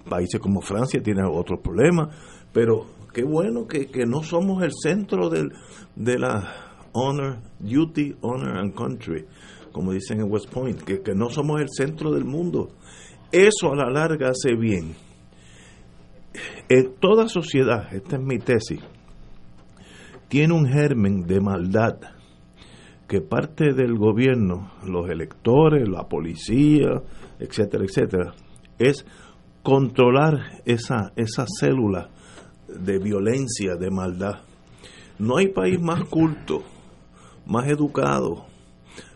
países como Francia tienen otros problemas, pero qué bueno que, que no somos el centro de la honor, duty, honor and country, como dicen en West Point, que, que no somos el centro del mundo. Eso a la larga hace bien. En toda sociedad, esta es mi tesis, tiene un germen de maldad que parte del gobierno, los electores, la policía, etcétera, etcétera, es controlar esa, esa célula de violencia, de maldad. No hay país más culto, más educado,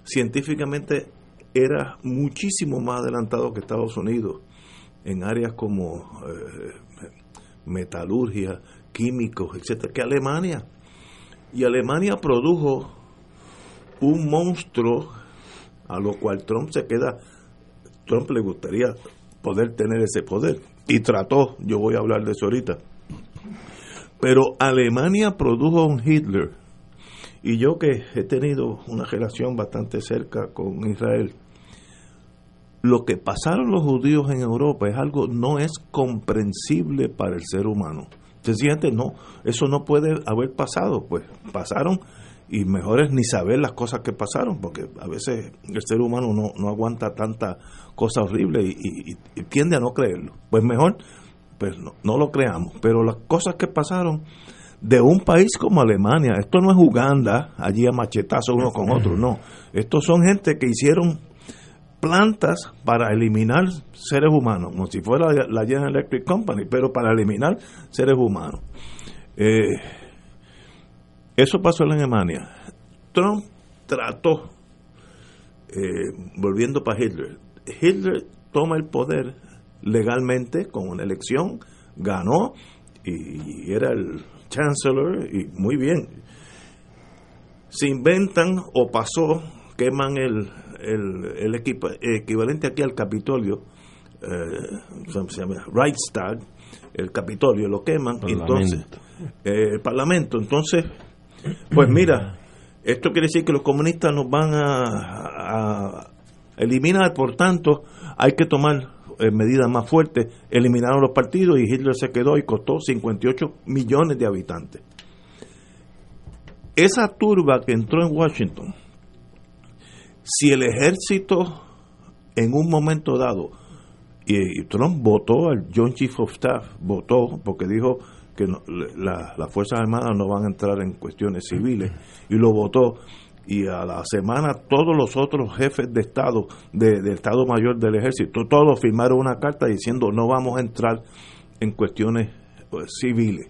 científicamente era muchísimo más adelantado que Estados Unidos en áreas como eh, metalurgia, químicos, etcétera, que Alemania. Y Alemania produjo un monstruo a lo cual Trump se queda. Trump le gustaría poder tener ese poder y trató, yo voy a hablar de eso ahorita, pero Alemania produjo un Hitler. Y yo que he tenido una relación bastante cerca con Israel, lo que pasaron los judíos en Europa es algo no es comprensible para el ser humano. Sencillamente no, eso no puede haber pasado, pues pasaron y mejor es ni saber las cosas que pasaron, porque a veces el ser humano no, no aguanta tanta cosa horrible y, y tiende a no creerlo. Pues mejor pues no, lo creamos, pero las cosas que pasaron de un país como Alemania, esto no es Uganda, allí a machetazos uno con otro, no, estos son gente que hicieron plantas para eliminar seres humanos, como si fuera la General Electric Company, pero para eliminar seres humanos. Eh, eso pasó en Alemania. Trump trató, eh, volviendo para Hitler, Hitler toma el poder legalmente con una elección, ganó y era el chancellor y muy bien. Se inventan o pasó, queman el, el, equipo, equivalente aquí al Capitolio, eh, se llama? Reichstag, el Capitolio, lo queman, entonces eh, el Parlamento, entonces, pues mira, esto quiere decir que los comunistas nos van a, a eliminar, por tanto, hay que tomar eh, medidas más fuertes, eliminaron los partidos y Hitler se quedó y costó 58 millones de habitantes. Esa turba que entró en Washington, si el ejército en un momento dado, y, Trump votó al John Chief of Staff, votó porque dijo que las Fuerzas Armadas no van a entrar en cuestiones civiles, y lo votó y a la semana todos los otros jefes de Estado, de, del Estado Mayor del Ejército, todos firmaron una carta diciendo no vamos a entrar en cuestiones pues, civiles.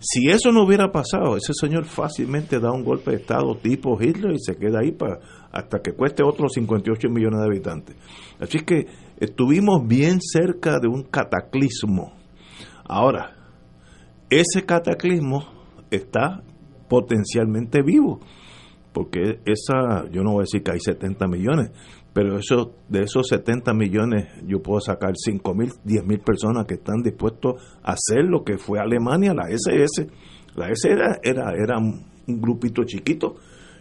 Si eso no hubiera pasado, ese señor fácilmente da un golpe de Estado tipo Hitler y se queda ahí para, hasta que cueste otros 58 millones de habitantes. Así que estuvimos bien cerca de un cataclismo. Ahora, ese cataclismo está potencialmente vivo porque esa, yo no voy a decir que hay 70 millones, pero eso, de esos 70 millones yo puedo sacar 5 mil, 10 mil personas que están dispuestos a hacer lo que fue Alemania, la SS. La SS era, era, era un grupito chiquito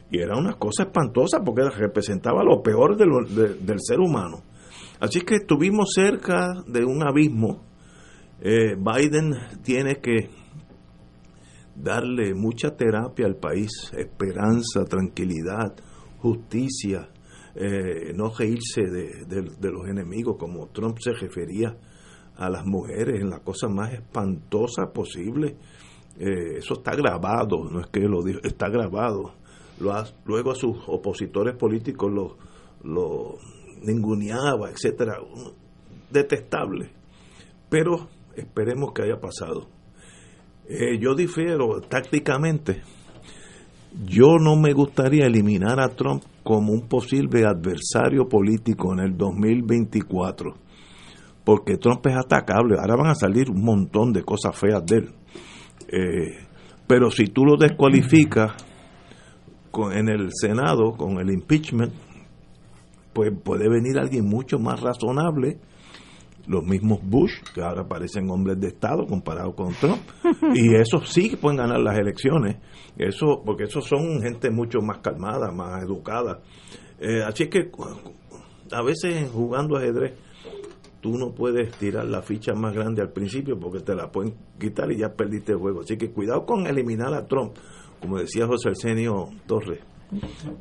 y era una cosa espantosa porque representaba lo peor de- del ser humano. Así que estuvimos cerca de un abismo. Eh, Biden tiene que darle mucha terapia al país, esperanza, tranquilidad, justicia, eh, no reírse de, los enemigos como Trump se refería a las mujeres en la cosa más espantosa posible. Eh, eso está grabado, no es que lo dijo, está grabado. Lo luego a sus opositores políticos lo, lo ninguneaba, etcétera, detestable. Pero esperemos que haya pasado. Eh, yo difiero tácticamente. Yo no me gustaría eliminar a Trump como un posible adversario político en el 2024, porque Trump es atacable. Ahora van a salir un montón de cosas feas de él. Eh, pero si tú lo descualificas con- en el Senado con el impeachment, pues puede venir alguien mucho más razonable los mismos Bush, que ahora parecen hombres de Estado comparado con Trump, y esos sí que pueden ganar las elecciones, eso porque esos son gente mucho más calmada, más educada. Eh, así que a veces jugando ajedrez tú no puedes tirar la ficha más grande al principio porque te la pueden quitar y ya perdiste el juego. Así que cuidado con eliminar a Trump, como decía José Arsenio Torres.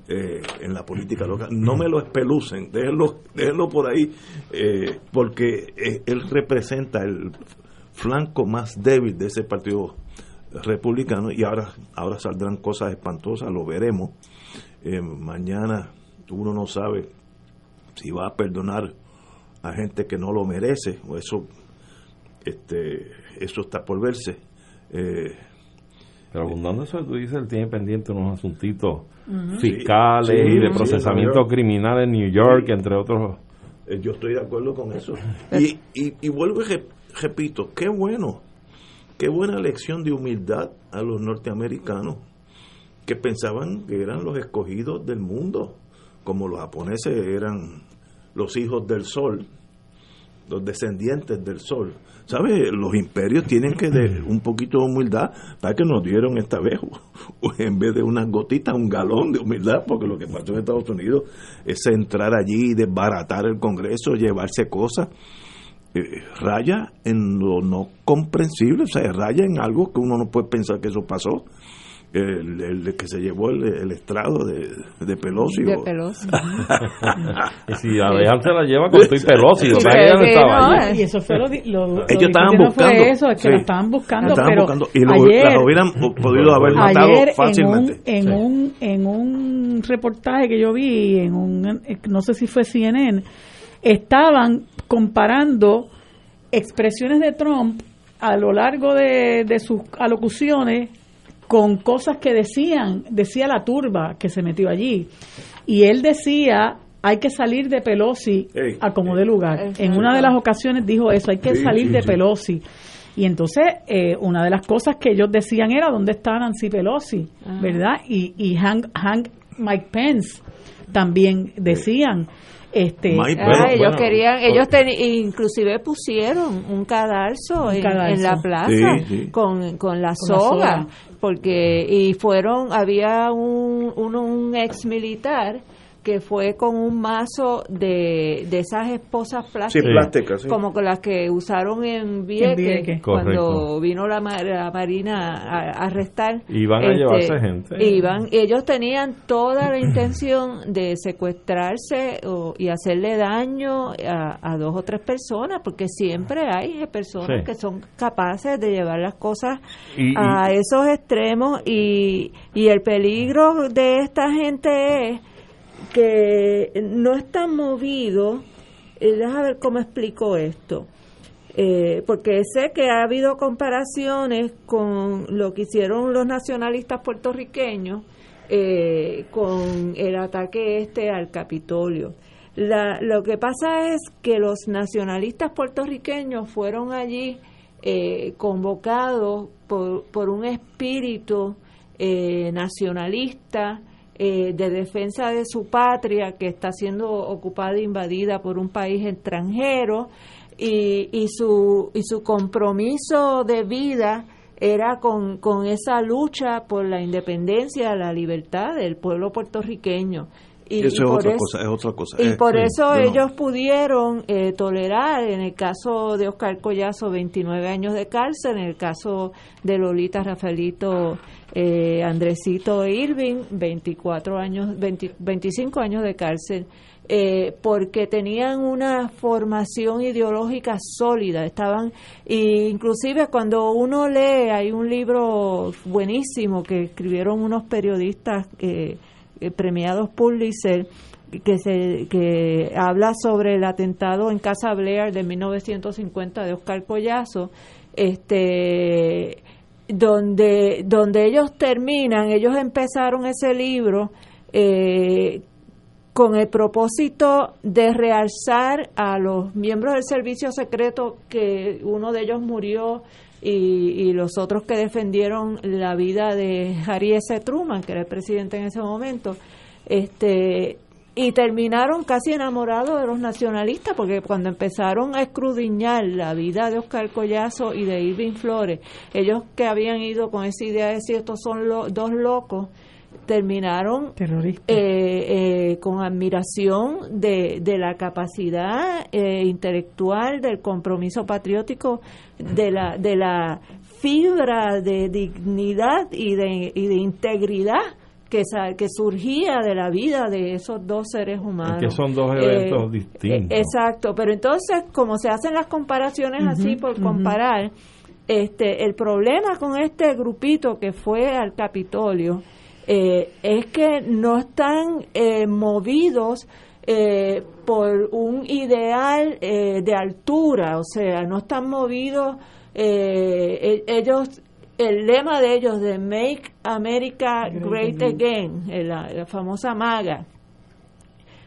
Eh, en la política local. No me lo espelucen, déjenlo, déjenlo por ahí, eh, porque eh, él representa el flanco más débil de ese partido republicano y ahora, ahora saldrán cosas espantosas, lo veremos. Mañana uno no sabe si va a perdonar a gente que no lo merece, o eso, este, eso está por verse. Pero abundando eso que tú dices, él tiene pendiente unos asuntitos fiscales Sí, y de procesamiento sí, criminal en New York, entre otros. Eh, Yo estoy de acuerdo con eso. Y, y, y vuelvo y re- repito, qué bueno, qué buena lección de humildad a los norteamericanos que pensaban que eran los escogidos del mundo, como los japoneses eran los hijos del sol, los descendientes del sol. ¿Sabes? Los imperios tienen que de un poquito de humildad para que nos dieron esta vez, en vez de unas gotitas, un galón de humildad, porque lo que pasó en Estados Unidos es entrar allí y desbaratar el Congreso, llevarse cosas. eh, raya en lo no comprensible, o sea, raya en algo que uno no puede pensar que eso pasó. El, el que se llevó el, el estrado de, de Pelosi. De Pelosi. Y si a Alejandro se la lleva con tu y Pelosi, o sea, ella no estaba no. Y eso fue lo, lo, lo Ellos estaban no fue buscando, eso, es que sí. la estaban buscando, Estaban pero buscando, y lo- ayer, las hubieran podido haber matado ayer en fácilmente. un, en, Sí. un, en un reportaje que yo vi, en un, no sé si fue CNN, estaban comparando expresiones de Trump a lo largo de, de sus alocuciones con cosas que decían, decía la turba que se metió allí. Y él decía, hay que salir de Pelosi Ey, a como de lugar. En una de las ocasiones dijo eso, hay que Sí, salir sí, de sí. Pelosi. Y entonces, eh, una de las cosas que ellos decían era, ¿dónde está Nancy Pelosi? Ah. ¿Verdad? Y, y Hank, Hank, Mike Pence también decían, este, Mike Ah, Bueno, ellos bueno, querían, ellos inclusive pusieron un cadalso, Un en, cadalso. en la plaza Sí, sí. con, con la Con la soga, soga. Porque y fueron, había un, uno, un ex militar que fue con un mazo de, de esas esposas plásticas, sí. como con las que usaron en Vieques, Vieques. cuando Correcto. vino la, ma- la Marina a, a arrestar. Iban a llevarse gente. Iban, ellos tenían toda la intención de secuestrarse o- y hacerle daño a, a dos o tres personas, porque siempre hay personas Sí. que son capaces de llevar las cosas Y- y- a esos extremos y, y el peligro de esta gente es que no están movidos. eh, déjame ver cómo explico esto. Eh, porque sé que ha habido comparaciones con lo que hicieron los nacionalistas puertorriqueños eh, con el ataque este al Capitolio. La- lo que pasa es que los nacionalistas puertorriqueños fueron allí eh, convocados por, por un espíritu nacionalista eh, de defensa de su patria que está siendo ocupada e invadida por un país extranjero y, y, su, y su compromiso de vida era con, con esa lucha por la independencia, la libertad del pueblo puertorriqueño. Y, eso es, otra cosa, es otra cosa. Y Eh, por eso no. ellos pudieron eh, tolerar, en el caso de Oscar Collazo, 29 años de cárcel, en el caso de Lolita Rafaelito eh, Andresito Irving, 24 años, 20 25 años de cárcel, eh, porque tenían una formación ideológica sólida, estaban, y inclusive cuando uno lee, hay un libro buenísimo que escribieron unos periodistas eh, premiados Pulitzer, que se que habla sobre el atentado en Casa Blair de 1950 de Oscar Collazo, este donde donde ellos terminan, ellos empezaron ese libro eh, con el propósito de realzar a los miembros del servicio secreto que uno de ellos murió y, y los otros que defendieron la vida de Harry S. Truman, que era el presidente en ese momento, este y terminaron casi enamorados de los nacionalistas porque cuando empezaron a escrudiñar la vida de Oscar Collazo y de Irving Flores, ellos que habían ido con esa idea de decir estos son lo- dos locos, terminaron eh, eh, con admiración de, de la capacidad eh, intelectual, del compromiso patriótico, de la, de la fibra de dignidad y de, y de integridad que, sa- que surgía de la vida de esos dos seres humanos. que son dos eventos eh, distintos. exacto, pero entonces, como se hacen las comparaciones así por comparar, este, el problema con este grupito que fue al Capitolio eh, es que no están eh, movidos eh, por un ideal eh, de altura, o sea, no están movidos, eh, e- ellos, el lema de ellos de Make America Great Again, la, la famosa MAGA,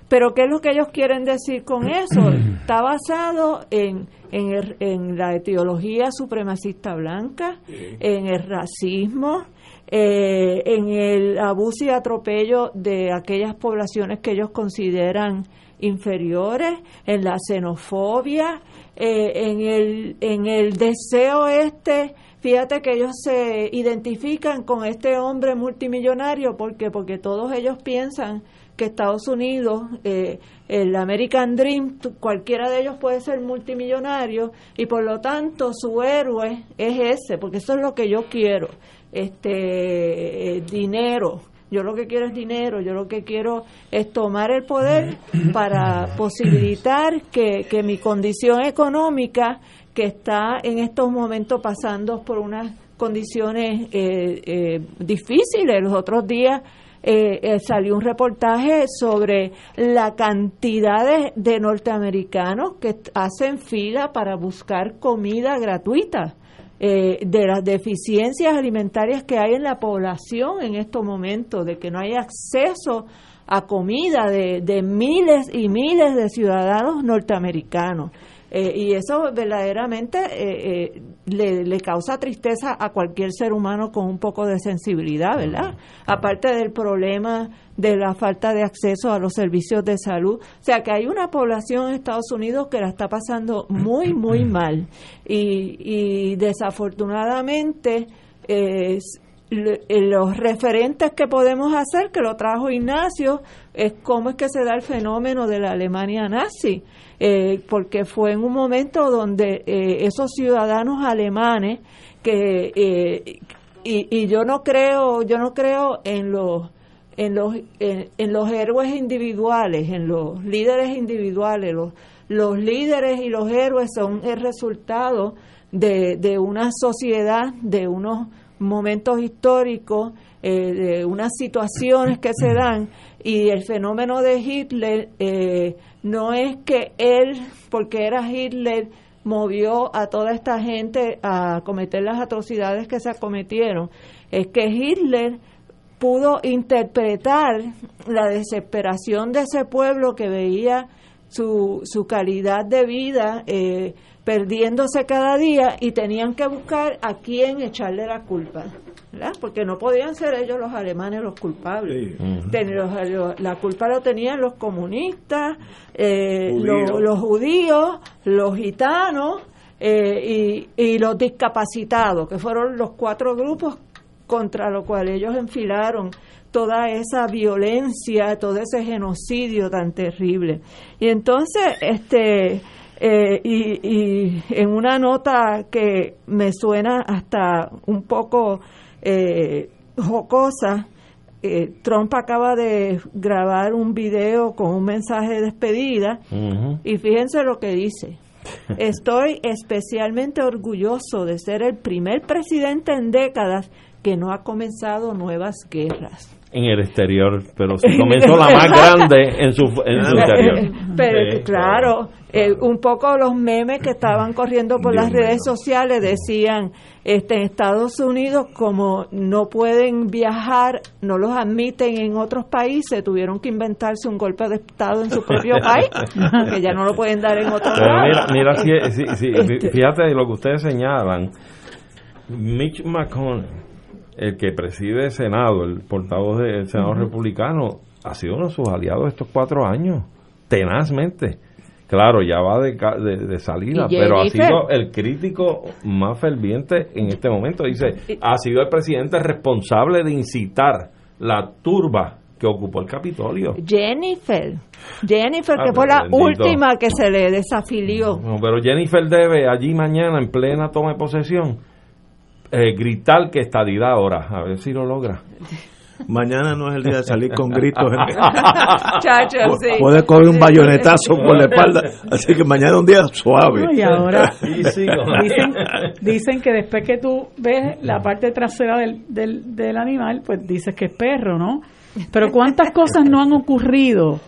pero ¿qué es lo que ellos quieren decir con eso? Está basado en, en, el- en la etiología supremacista blanca, en el racismo, eh, en el abuso y atropello de aquellas poblaciones que ellos consideran inferiores, en la xenofobia, eh, en, el, en el deseo este Fíjate que ellos se identifican con este hombre multimillonario porque porque todos ellos piensan que Estados Unidos, eh, el American Dream, cualquiera de ellos puede ser multimillonario y por lo tanto su héroe es ese, porque eso es lo que yo quiero, este eh, dinero. Yo lo que quiero es dinero, yo lo que quiero es tomar el poder para posibilitar que, que mi condición económica, que está en estos momentos pasando por unas condiciones eh, eh, difíciles, los otros días eh, eh, salió un reportaje sobre la cantidad de, de norteamericanos que hacen fila para buscar comida gratuita eh, de las deficiencias alimentarias que hay en la población en estos momentos, de que no hay acceso a comida de, de miles y miles de ciudadanos norteamericanos. Eh, y eso verdaderamente eh, eh, le, le causa tristeza a cualquier ser humano con un poco de sensibilidad, ¿verdad? Aparte del problema de la falta de acceso a los servicios de salud. O sea que hay una población en Estados Unidos que la está pasando muy, muy mal. Y, y desafortunadamente, eh, los referentes que podemos hacer, que lo trajo Ignacio, es cómo es que se da el fenómeno de la Alemania nazi, eh, porque fue en un momento donde eh, esos ciudadanos alemanes que eh, y, y yo no creo yo no creo en los en los en, en los héroes individuales, en los líderes individuales, los los líderes y los héroes son el resultado de, de una sociedad, de unos momentos históricos, eh, de unas situaciones que se dan. Y el fenómeno de Hitler eh, no es que él, porque era Hitler, movió a toda esta gente a cometer las atrocidades que se cometieron, es que Hitler pudo interpretar la desesperación de ese pueblo que veía su, su calidad de vida eh, perdiéndose cada día y tenían que buscar a quién echarle la culpa. ¿Verdad? Porque no podían ser ellos los alemanes los culpables. Ten- los- los- la culpa lo tenían los comunistas, eh, Judíos. los, los judíos, los gitanos eh, y, y los discapacitados, que fueron los cuatro grupos contra lo cual ellos enfilaron toda esa violencia, todo ese genocidio tan terrible. Y entonces, este, eh, y, y en una nota que me suena hasta un poco eh, jocosa, eh, Trump acaba de grabar un video con un mensaje de despedida y fíjense lo que dice. Estoy especialmente orgulloso de ser el primer presidente en décadas que no ha comenzado nuevas guerras. En el exterior, pero si comenzó la más grande en su, en su interior. Pero Sí, claro, eh, un poco los memes que estaban corriendo por las redes sociales decían, este, en Estados Unidos como no pueden viajar, no los admiten en otros países, tuvieron que inventarse un golpe de Estado en su propio país, que ya no lo pueden dar en otro Pero lado. mira, mira si, si- si- Este- fíjate lo que ustedes señalan. Mitch McConnell, el que preside el Senado, el portavoz del Senado republicano, ha sido uno de sus aliados estos cuatro años, tenazmente. Claro, ya va de, de, de salida, pero ha sido el crítico más ferviente en este momento. Dice, ha sido el presidente responsable de incitar la turba que ocupó el Capitolio. Jennifer, Jennifer, Ah, que fue la bendito. última que se le desafilió. No, pero Jennifer debe allí mañana, en plena toma de posesión, eh, gritar que estadidad ahora, a ver si lo logra. Mañana no es el día de salir con gritos. Chacho, Pu- sí. Puede coger un bayonetazo por la espalda. Así que mañana es un día suave. No, y ahora dicen que después que tú ves la parte trasera del, del, del animal, pues dices que es perro, ¿no? Pero ¿cuántas cosas no han ocurrido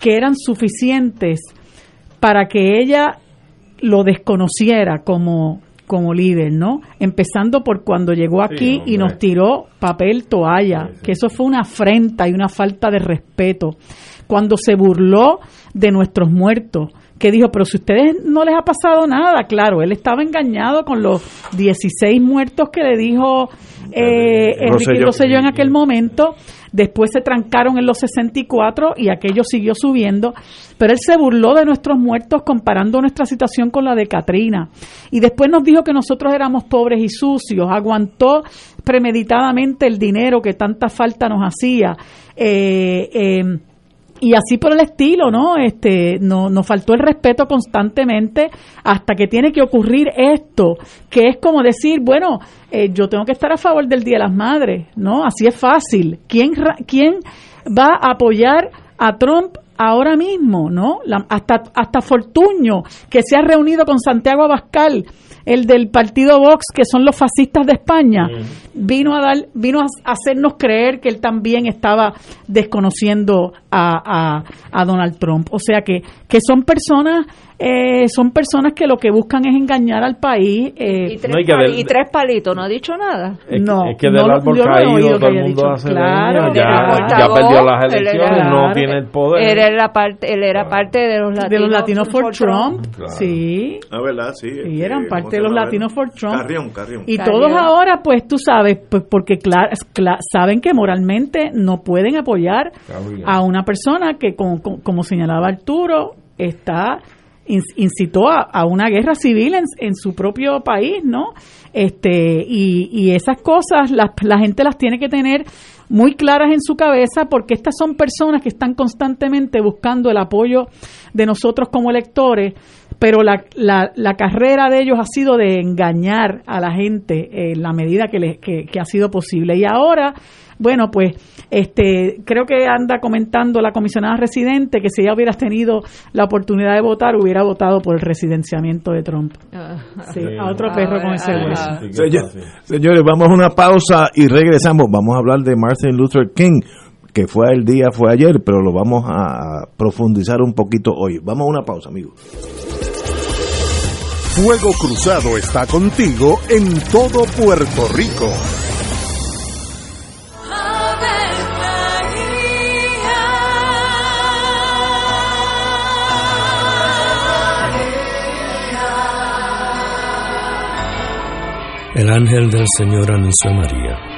que eran suficientes para que ella lo desconociera como, como líder, ¿no? Empezando por cuando llegó aquí y nos tiró papel toalla, que eso fue una afrenta y una falta de respeto. Cuando se burló de nuestros muertos, que dijo, pero si a ustedes no les ha pasado nada, claro, él estaba engañado con los 16 muertos que le dijo eh, Enrique. Rosselló en aquel momento, después se trancaron en los 64 y aquello siguió subiendo, pero él se burló de nuestros muertos comparando nuestra situación con la de Katrina. Y después nos dijo que nosotros éramos pobres y sucios, aguantó premeditadamente el dinero que tanta falta nos hacía. Eh, eh, y así por el estilo, ¿no? Este, no, nos faltó el respeto constantemente hasta que tiene que ocurrir esto, que es como decir, bueno, eh, yo tengo que estar a favor del Día de las Madres, ¿no? Así es fácil. ¿Quién, quién va a apoyar a Trump ahora mismo, ¿no? Hasta, hasta Fortuño, que se ha reunido con Santiago Abascal, el del partido Vox, que son los fascistas de España, vino a dar, vino a hacernos creer que él también estaba desconociendo a, a, a Donald Trump. O sea que, que son personas, eh, son personas que lo que buscan es engañar al país. eh, Y tres, No, y del- y tres palitos, no ha dicho nada. Es No, es que no del árbol no he caído oído que todo el haya mundo dicho. hace Claro, ya, ya perdió las era- elecciones, no tiene el poder. Él era parte, él era parte de los latinos, de los latinos for Trump, Claro. sí. Ah, ¿verdad? Sí. Sí, este, eran ¿cómo parte de los latinos for Trump. Carrión, Carrión. Y Carrión. todos ahora, pues tú sabes, pues porque saben que moralmente no pueden apoyar Carrión. a una persona que, como, como- como señalaba Arturo, está incitó a, a una guerra civil en, en su propio país, ¿no? Este y, y esas cosas la, la gente las tiene que tener muy claras en su cabeza porque estas son personas que están constantemente buscando el apoyo de nosotros como electores, pero la, la, la carrera de ellos ha sido de engañar a la gente en la medida que, le- que, que ha sido posible. Y ahora, bueno, pues este creo que anda comentando la comisionada residente que si ella hubiera tenido la oportunidad de votar, hubiera votado por el residenciamiento de Trump. Sí, a otro perro con ese hueso. Señores, vamos a una pausa y regresamos. Vamos a hablar de Martin Luther King, que fue el día, fue ayer, pero lo vamos a profundizar un poquito hoy. Vamos a una pausa, amigos. Fuego Cruzado está contigo en todo Puerto Rico. El ángel del Señor anunció a María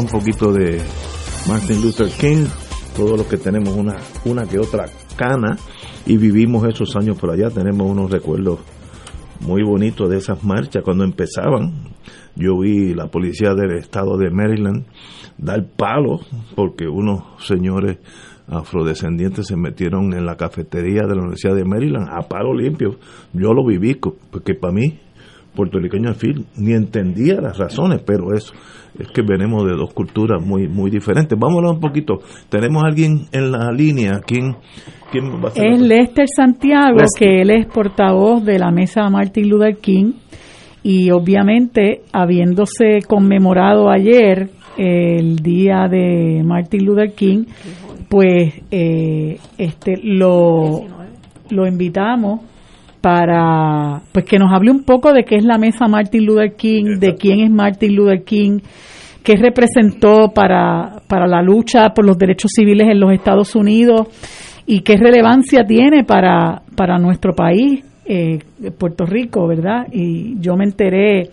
Un poquito de Martin Luther King, todos los que tenemos una, una que otra cana y vivimos esos años por allá, tenemos unos recuerdos muy bonitos de esas marchas cuando empezaban. Yo vi la policía del estado de Maryland dar palos porque unos señores afrodescendientes se metieron en la cafetería de la Universidad de Maryland a palo limpio. Yo lo viví porque para mí puertorriqueño al fin ni entendía las razones, pero eso es que venimos de dos culturas muy muy diferentes. Hablar un poquito. Tenemos a alguien en la línea. ¿Quién, quién va a ser? Es Lester Santiago, Lester. que él es portavoz de la mesa Martin Luther King. Y obviamente, habiéndose conmemorado ayer el día de Martin Luther King, pues eh, este lo, lo invitamos para pues que nos hable un poco de qué es la mesa Martin Luther King, de quién es Martin Luther King, qué representó para, para la lucha por los derechos civiles en los Estados Unidos y qué relevancia tiene para, para nuestro país, eh, Puerto Rico, ¿verdad? Y yo me enteré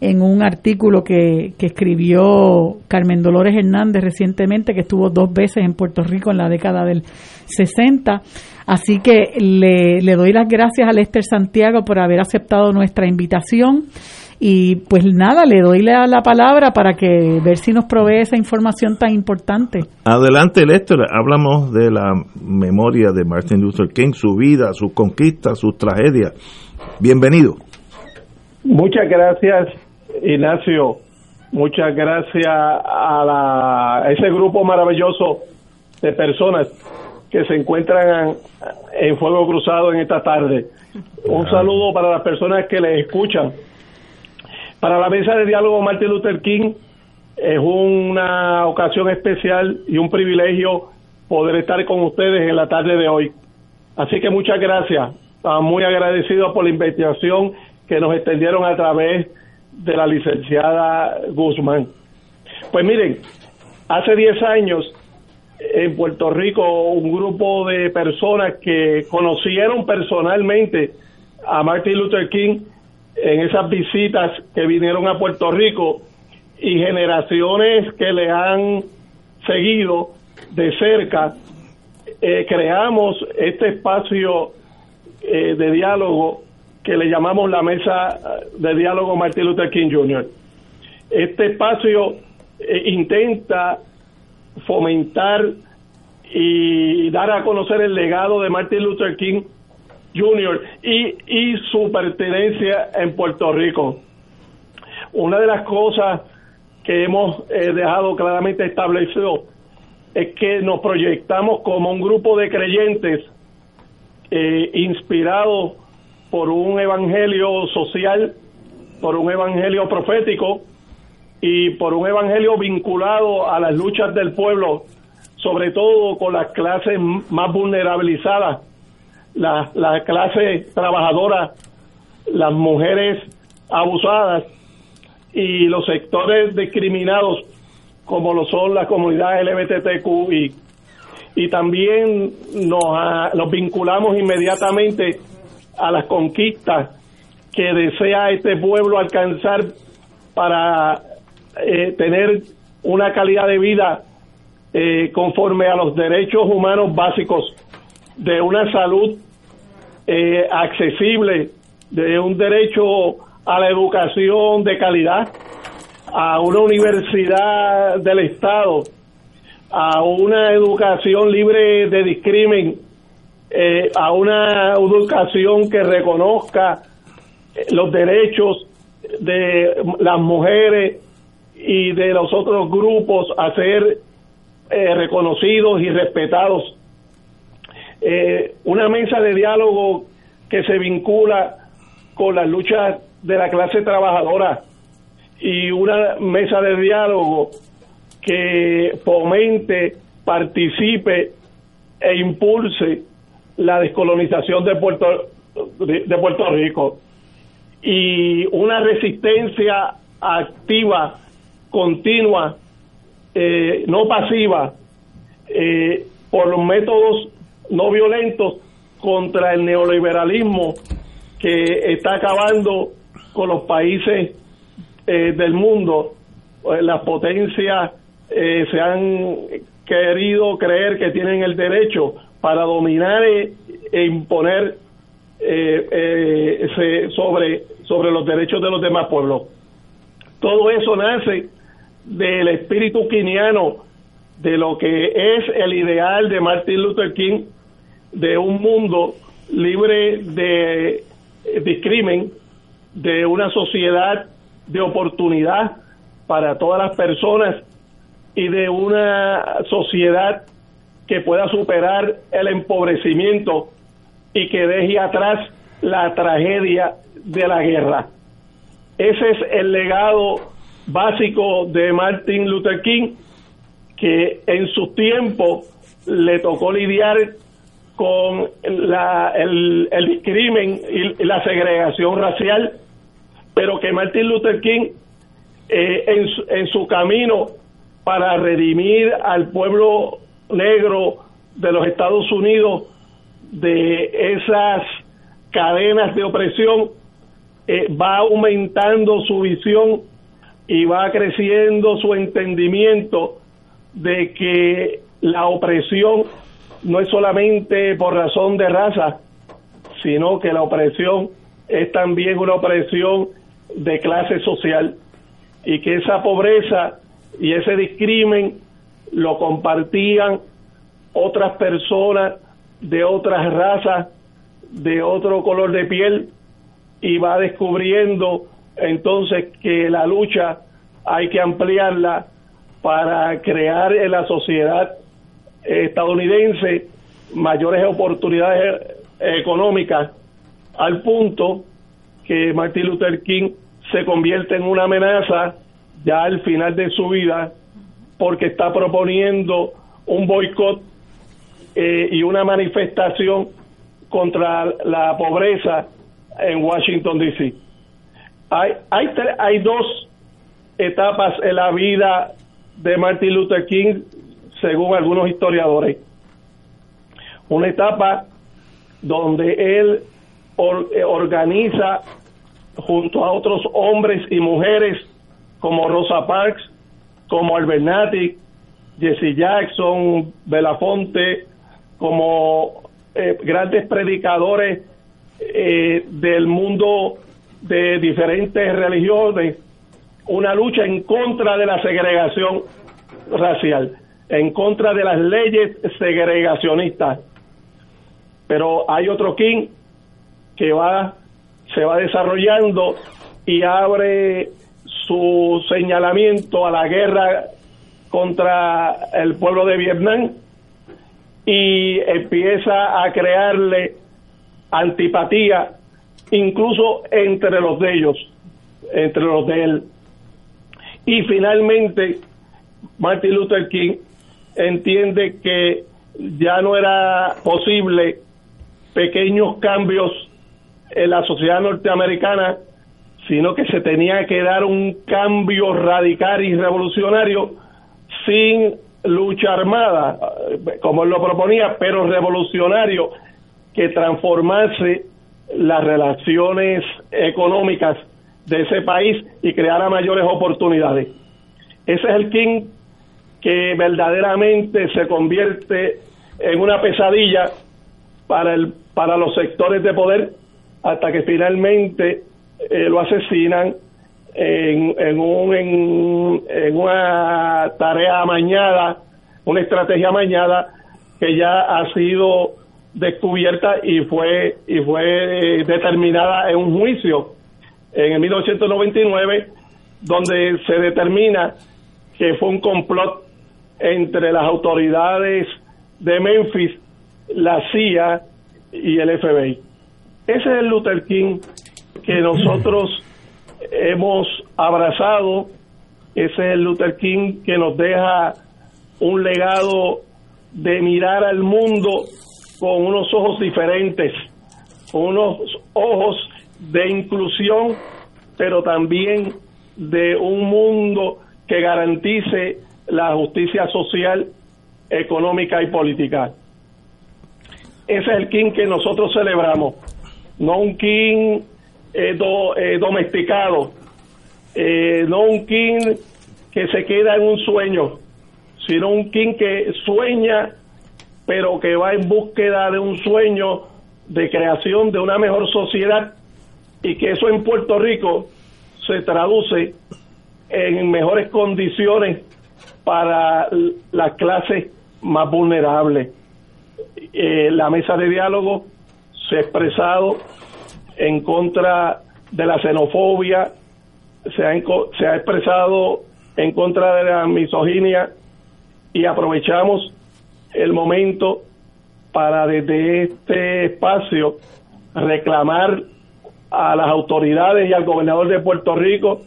en un artículo que, que escribió Carmen Dolores Hernández recientemente, que estuvo dos veces en Puerto Rico en la década del 60. Así que le, le doy las gracias a Lester Santiago por haber aceptado nuestra invitación. Y pues nada, le doy la, la, palabra para que ver si nos provee esa información tan importante. Adelante, Lester. Hablamos de la memoria de Martin Luther King, su vida, sus conquistas, sus tragedias. Bienvenido. Muchas gracias, Ignacio. Muchas gracias a, la, a ese grupo maravilloso de personas que se encuentran en Fuego Cruzado en esta tarde. Un saludo para las personas que les escuchan. Para la mesa de diálogo Martin Luther King es una ocasión especial y un privilegio poder estar con ustedes en la tarde de hoy. Así que muchas gracias. Muy agradecidos por la invitación que nos extendieron a través de la licenciada Guzmán. Pues miren, hace 10 años en Puerto Rico un grupo de personas que conocieron personalmente a Martin Luther King en esas visitas que vinieron a Puerto Rico y generaciones que le han seguido de cerca, eh, creamos este espacio eh, de diálogo que le llamamos la Mesa de Diálogo Martin Luther King Jr. Este espacio eh, intenta fomentar y dar a conocer el legado de Martin Luther King Jr. y, su pertenencia en Puerto Rico. Una de las cosas que hemos eh, dejado claramente establecido es que nos proyectamos como un grupo de creyentes eh, inspirados por un evangelio social, por un evangelio profético y por un evangelio vinculado a las luchas del pueblo, sobre todo con las clases más vulnerabilizadas, la, la clase trabajadora, las mujeres abusadas y los sectores discriminados como lo son la comunidad LGBTQI. Y también nos, nos vinculamos inmediatamente a las conquistas que desea este pueblo alcanzar para eh, tener una calidad de vida eh, conforme a los derechos humanos básicos de una salud eh, accesible, de un derecho a la educación de calidad, a una universidad del Estado, a una educación libre de discrimen, eh, a una educación que reconozca los derechos de las mujeres y de los otros grupos a ser eh, reconocidos y respetados. Eh, una mesa de diálogo que se vincula con las luchas de la clase trabajadora y una mesa de diálogo que fomente, participe e impulse la descolonización de Puerto, de Puerto Rico y una resistencia activa, continua, eh, no pasiva, eh, por los métodos no violentos contra el neoliberalismo que está acabando con los países eh, del mundo. Las potencias se han querido creer que tienen el derecho para dominar e, e imponer sobre, sobre los derechos de los demás pueblos. Todo eso nace del espíritu quiniano, de lo que es el ideal de Martin Luther King, de un mundo libre de discrimen, de una sociedad de oportunidad para todas las personas y de una sociedad que pueda superar el empobrecimiento y que deje atrás la tragedia de la guerra. Ese es el legado básico de Martin Luther King, que en su tiempo le tocó lidiar con la, el, el discrimen y la segregación racial, pero que Martin Luther King eh, en, en su camino para redimir al pueblo negro de los Estados Unidos de esas cadenas de opresión, eh, va aumentando su visión y va creciendo su entendimiento de que la opresión no es solamente por razón de raza, sino que la opresión es también una opresión de clase social. Y que esa pobreza y ese discrimen lo compartían otras personas de otras razas, de otro color de piel y va descubriendo entonces que la lucha hay que ampliarla para crear en la sociedad estadounidense mayores oportunidades económicas al punto que Martin Luther King se convierte en una amenaza ya al final de su vida porque está proponiendo un boicot eh, y una manifestación contra la pobreza en Washington D.C. Hay, hay, hay dos etapas en la vida de Martin Luther King, según algunos historiadores. Una etapa donde él eh, organiza junto a otros hombres y mujeres como Rosa Parks, como Albernati, Jesse Jackson, Belafonte, como eh, grandes predicadores eh, del mundo de diferentes religiones, una lucha en contra de la segregación racial, en contra de las leyes segregacionistas. Pero hay otro King que va, se va desarrollando y abre su señalamiento a la guerra contra el pueblo de Vietnam y empieza a crearle antipatía incluso entre los de ellos, entre los de él. Y finalmente, Martin Luther King entiende que ya no era posible pequeños cambios en la sociedad norteamericana, sino que se tenía que dar un cambio radical y revolucionario sin lucha armada, como él lo proponía, pero revolucionario, que transformase las relaciones económicas de ese país y creara mayores oportunidades. Ese es el King que verdaderamente se convierte en una pesadilla para el para los sectores de poder hasta que finalmente eh, lo asesinan en, en, un, en, una tarea amañada, una estrategia amañada que ya ha sido descubierta y fue y fue eh, determinada en un juicio en el 1999 donde se determina que fue un complot entre las autoridades de Memphis, la CIA y el FBI. Ese es el Luther King que nosotros hemos abrazado, ese es el Luther King que nos deja un legado de mirar al mundo con unos ojos diferentes, con unos ojos de inclusión, pero también de un mundo que garantice la justicia social, económica y política. Ese es el King que nosotros celebramos, no un King eh, eh, domesticado, eh, no un King que se queda en un sueño, sino un King que sueña, pero que va en búsqueda de un sueño de creación de una mejor sociedad y que eso en Puerto Rico se traduce en mejores condiciones para las clases más vulnerables. Eh, la mesa de diálogo se ha expresado en contra de la xenofobia, se ha, se ha expresado en contra de la misoginia y aprovechamos el momento para desde este espacio reclamar a las autoridades y al gobernador de Puerto Rico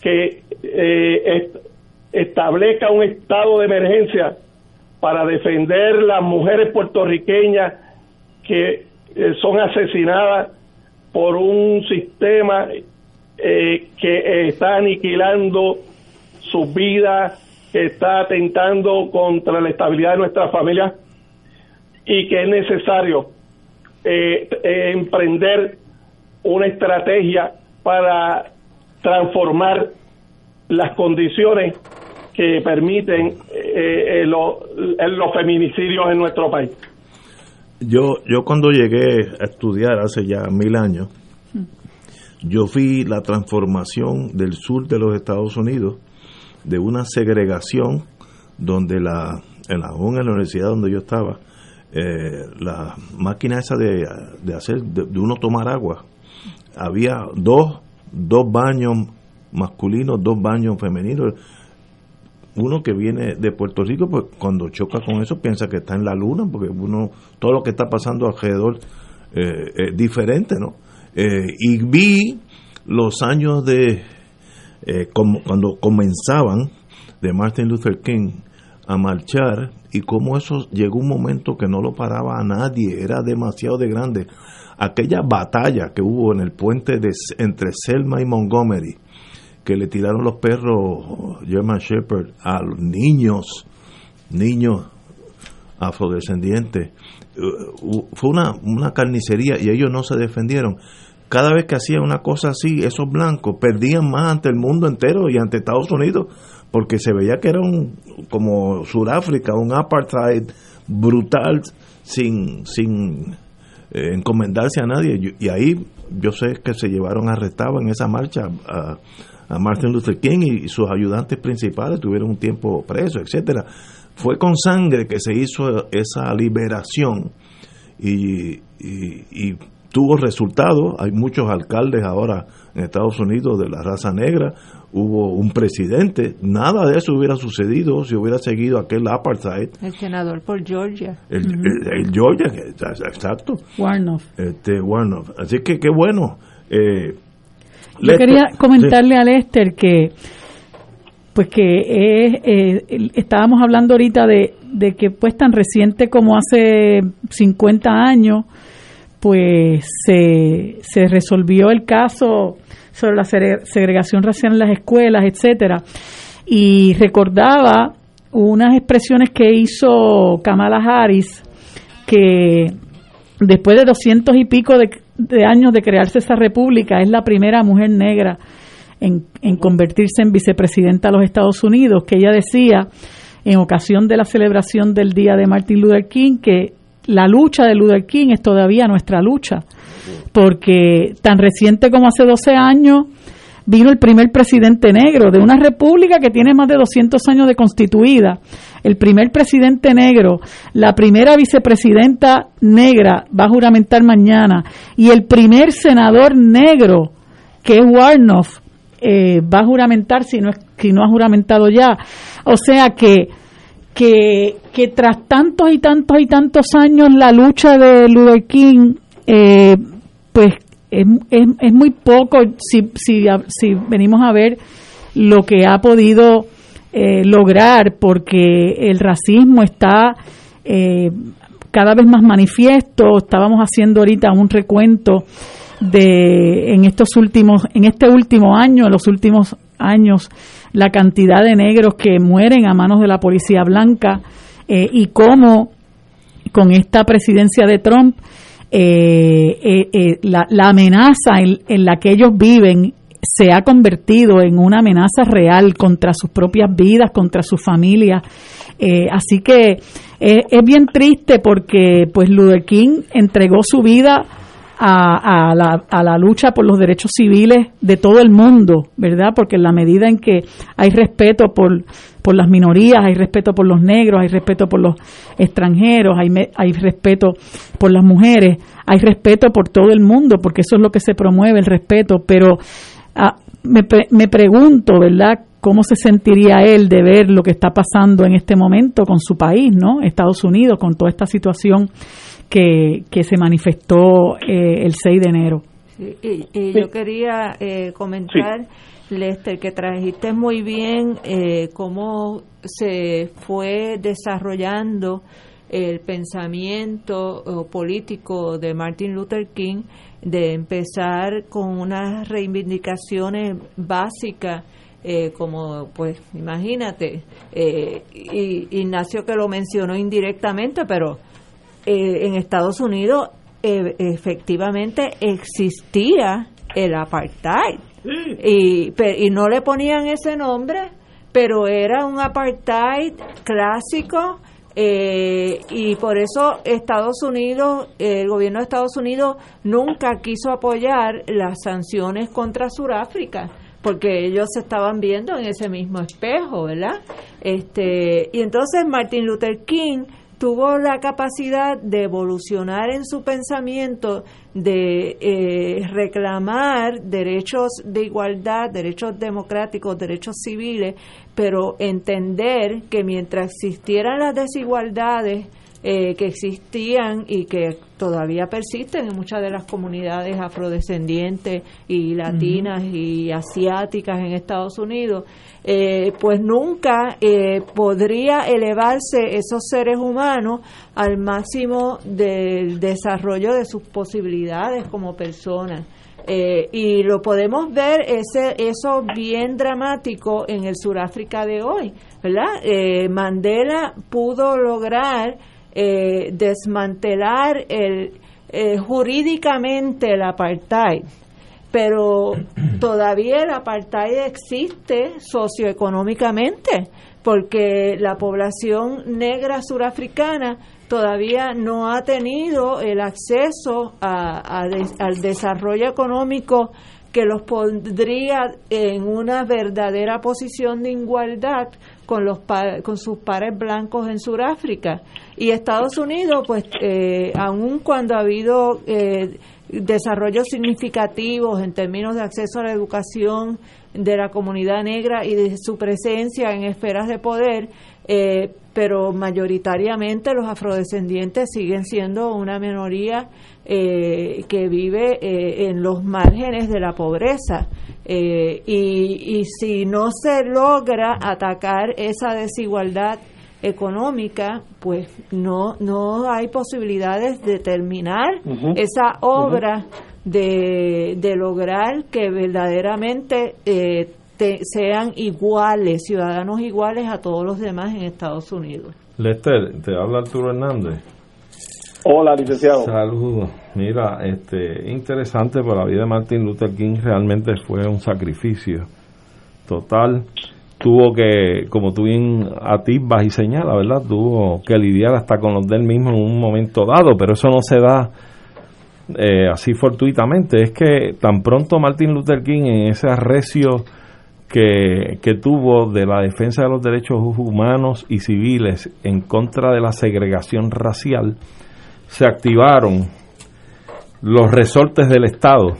que eh, establezca un estado de emergencia para defender las mujeres puertorriqueñas que eh, son asesinadas por un sistema eh, que está aniquilando sus vidas, que está atentando contra la estabilidad de nuestras familias y que es necesario eh, emprender una estrategia para transformar las condiciones que permiten eh, eh, los feminicidios en nuestro país. Yo, yo cuando llegué a estudiar hace ya mil años, yo vi la transformación del sur de los Estados Unidos de una segregación donde la en la, en la universidad donde yo estaba eh, la máquina esa de, de hacer de, uno tomar agua había dos dos baños masculinos dos baños femeninos uno que viene de Puerto Rico, pues cuando choca con eso piensa que está en la luna, porque uno, todo lo que está pasando alrededor eh, es diferente, ¿no? Eh, y vi los años de, eh, como, cuando comenzaban de Martin Luther King a marchar y cómo eso llegó un momento que no lo paraba a nadie, era demasiado de grande. Aquella batalla que hubo en el puente de, entre Selma y Montgomery, que le tiraron los perros German Shepherd a los niños, niños afrodescendientes, uh, fue una, una carnicería y ellos no se defendieron. Cada vez que hacían una cosa así, esos blancos perdían más ante el mundo entero y ante Estados Unidos, porque se veía que era un, como Sudáfrica, un apartheid brutal, sin, sin eh, encomendarse a nadie. Y, ahí yo sé que se llevaron arrestados en esa marcha a, a Martin Luther King y, sus ayudantes principales tuvieron un tiempo preso, etcétera. Fue con sangre que se hizo esa liberación y, y tuvo resultados. Hay muchos alcaldes ahora en Estados Unidos de la raza negra. Hubo un presidente. Nada de eso hubiera sucedido si hubiera seguido aquel apartheid. El senador por Georgia. El, el, Georgia, exacto. Warnoff. Este, Warnoff. Así que qué bueno. Eh, yo quería comentarle a Lester que pues que eh, estábamos hablando ahorita de, de que pues tan reciente como hace 50 años pues se, se resolvió el caso sobre la segregación racial en las escuelas, etcétera. Y recordaba unas expresiones que hizo Kamala Harris que después de doscientos y pico de, de años de crearse esa república, es la primera mujer negra en, en, convertirse en vicepresidenta de los Estados Unidos, que ella decía en ocasión de la celebración del Día de Martin Luther King que la lucha de Luther King es todavía nuestra lucha, porque tan reciente como hace 12 años vino el primer presidente negro de una república que tiene más de 200 años de constituida, el primer presidente negro, la primera vicepresidenta negra va a juramentar mañana y el primer senador negro que es Warnoff eh, va a juramentar si no, si no ha juramentado ya. O sea que que, que tras tantos y tantos y tantos años la lucha de Luther King, eh, pues es, es, muy poco si, si, si, venimos a ver lo que ha podido eh, lograr, porque el racismo está eh, cada vez más manifiesto. Estábamos haciendo ahorita un recuento de en estos últimos, en este último año, los últimos años, la cantidad de negros que mueren a manos de la policía blanca eh, y cómo con esta presidencia de Trump eh, eh, la, amenaza en, la que ellos viven se ha convertido en una amenaza real contra sus propias vidas, contra su familia. así que es bien triste porque pues Luther entregó su vida a, la, a, la, lucha por los derechos civiles de todo el mundo, ¿verdad? Porque en la medida en que hay respeto por, por las minorías, hay respeto por los negros, hay respeto por los extranjeros, hay, hay respeto por las mujeres, hay respeto por todo el mundo, porque eso es lo que se promueve, el respeto. Pero ah, me, me pregunto, ¿verdad? ¿Cómo se sentiría él de ver lo que está pasando en este momento con su país, ¿no? Estados Unidos, con toda esta situación que, que se manifestó eh, el 6 de enero. y, yo quería eh, comentar, Lester, que trajiste muy bien eh, cómo se fue desarrollando el pensamiento político de Martin Luther King de empezar con unas reivindicaciones básicas como pues imagínate y Ignacio que lo mencionó indirectamente pero eh, en Estados Unidos eh, efectivamente existía el apartheid y, y no le ponían ese nombre, pero era un apartheid clásico eh, y por eso Estados Unidos, el gobierno de Estados Unidos nunca quiso apoyar las sanciones contra Sudáfrica porque ellos se estaban viendo en ese mismo espejo, ¿verdad? Este, y entonces Martin Luther King tuvo la capacidad de evolucionar en su pensamiento, de eh, reclamar derechos de igualdad, derechos democráticos, derechos civiles, pero entender que mientras existieran las desigualdades, eh, que existían y que todavía persisten en muchas de las comunidades afrodescendientes y latinas y asiáticas en Estados Unidos, eh, pues nunca eh, podría elevarse esos seres humanos al máximo del desarrollo de sus posibilidades como personas. y lo podemos ver ese eso bien dramático en el Sudáfrica de hoy, ¿verdad? Mandela pudo lograr eh, desmantelar el, eh, jurídicamente el apartheid, pero todavía el apartheid existe socioeconómicamente, porque la población negra surafricana todavía no ha tenido el acceso al desarrollo económico que los pondría en una verdadera posición de igualdad con los con sus pares blancos en Sudáfrica y Estados Unidos pues eh, aun cuando ha habido eh, desarrollos significativos en términos de acceso a la educación de la comunidad negra y de su presencia en esferas de poder eh, pero mayoritariamente los afrodescendientes siguen siendo una minoría eh, que vive eh, en los márgenes de la pobreza. Eh, y, y si no se logra atacar esa desigualdad económica, pues no, no hay posibilidades de terminar esa obra de, de, lograr que verdaderamente sean iguales, ciudadanos iguales a todos los demás en Estados Unidos. Lester, te habla Arturo Hernández. Hola, licenciado. Saludos. Mira, este, interesante, por la vida de Martin Luther King realmente fue un sacrificio total. Tuvo que, como tú bien atisbas y señalas, ¿verdad? Tuvo que lidiar hasta con los del mismo en un momento dado, pero eso no se da eh, así fortuitamente. Es que tan pronto Martin Luther King en ese arrecio que, que, tuvo de la defensa de los derechos humanos y civiles en contra de la segregación racial, se activaron los resortes del Estado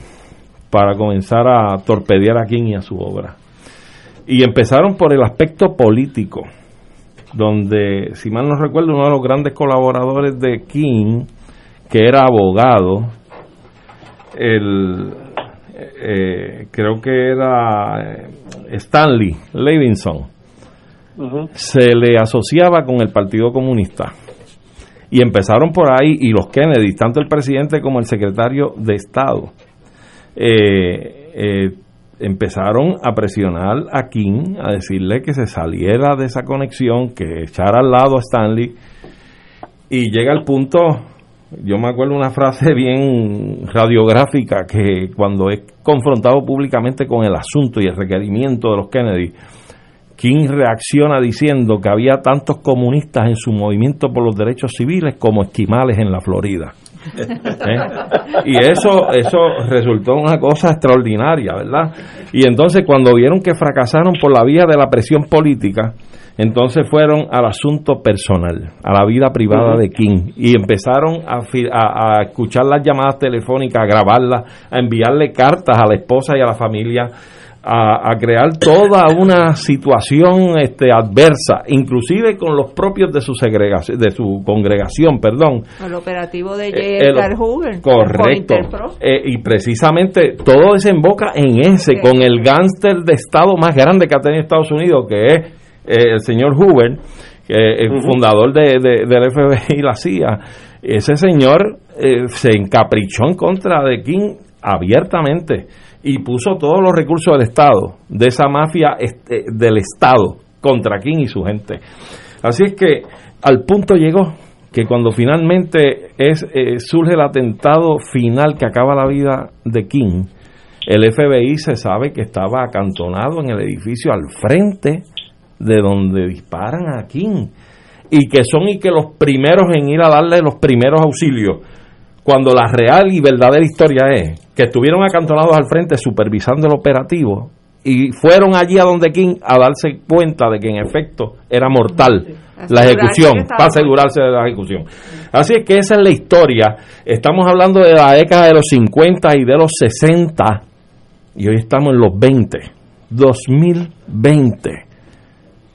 para comenzar a torpedear a King y a su obra. Y empezaron por el aspecto político, donde, si mal no recuerdo, uno de los grandes colaboradores de King, que era abogado, el, eh, creo que era eh, Stanley Levinson, se le asociaba con el Partido Comunista. Y empezaron por ahí, y los Kennedy, tanto el presidente como el secretario de Estado, eh, empezaron a presionar a King, a decirle que se saliera de esa conexión, que echara al lado a Stanley, y llega el punto yo me acuerdo una frase bien radiográfica que cuando es confrontado públicamente con el asunto y el requerimiento de los Kennedy, King reacciona diciendo que había tantos comunistas en su movimiento por los derechos civiles como esquimales en la Florida. ¿Eh? Y eso, eso resultó una cosa extraordinaria, ¿verdad? Y entonces cuando vieron que fracasaron por la vía de la presión política, entonces fueron al asunto personal, a la vida privada de King, y empezaron a, a, escuchar las llamadas telefónicas, a grabarlas, a enviarle cartas a la esposa y a la familia, a, crear toda una situación este, adversa, inclusive con los propios de su segregación, de su congregación, perdón. El operativo de eh, J. Hoover. Correcto. Eh, y precisamente todo desemboca en ese, con el gánster de Estado más grande que ha tenido Estados Unidos, que es eh, el señor Hoover, que es fundador de, del FBI y la CIA, ese señor eh, se encaprichó en contra de King abiertamente y puso todos los recursos del Estado, de esa mafia este, del Estado, contra King y su gente. Así es que al punto llegó que cuando finalmente eh, surge el atentado final que acaba la vida de King, el FBI se sabe que estaba acantonado en el edificio al frente de donde disparan a King y que son y que los primeros en ir a darle los primeros auxilios cuando la real y verdadera historia es que estuvieron acantonados al frente supervisando el operativo y fueron allí a donde King a darse cuenta de que en efecto era mortal la ejecución, para asegurarse de la ejecución. Así es que esa es la historia. Estamos hablando de la década de los 50 y de los 60 y hoy estamos en los 20, 2020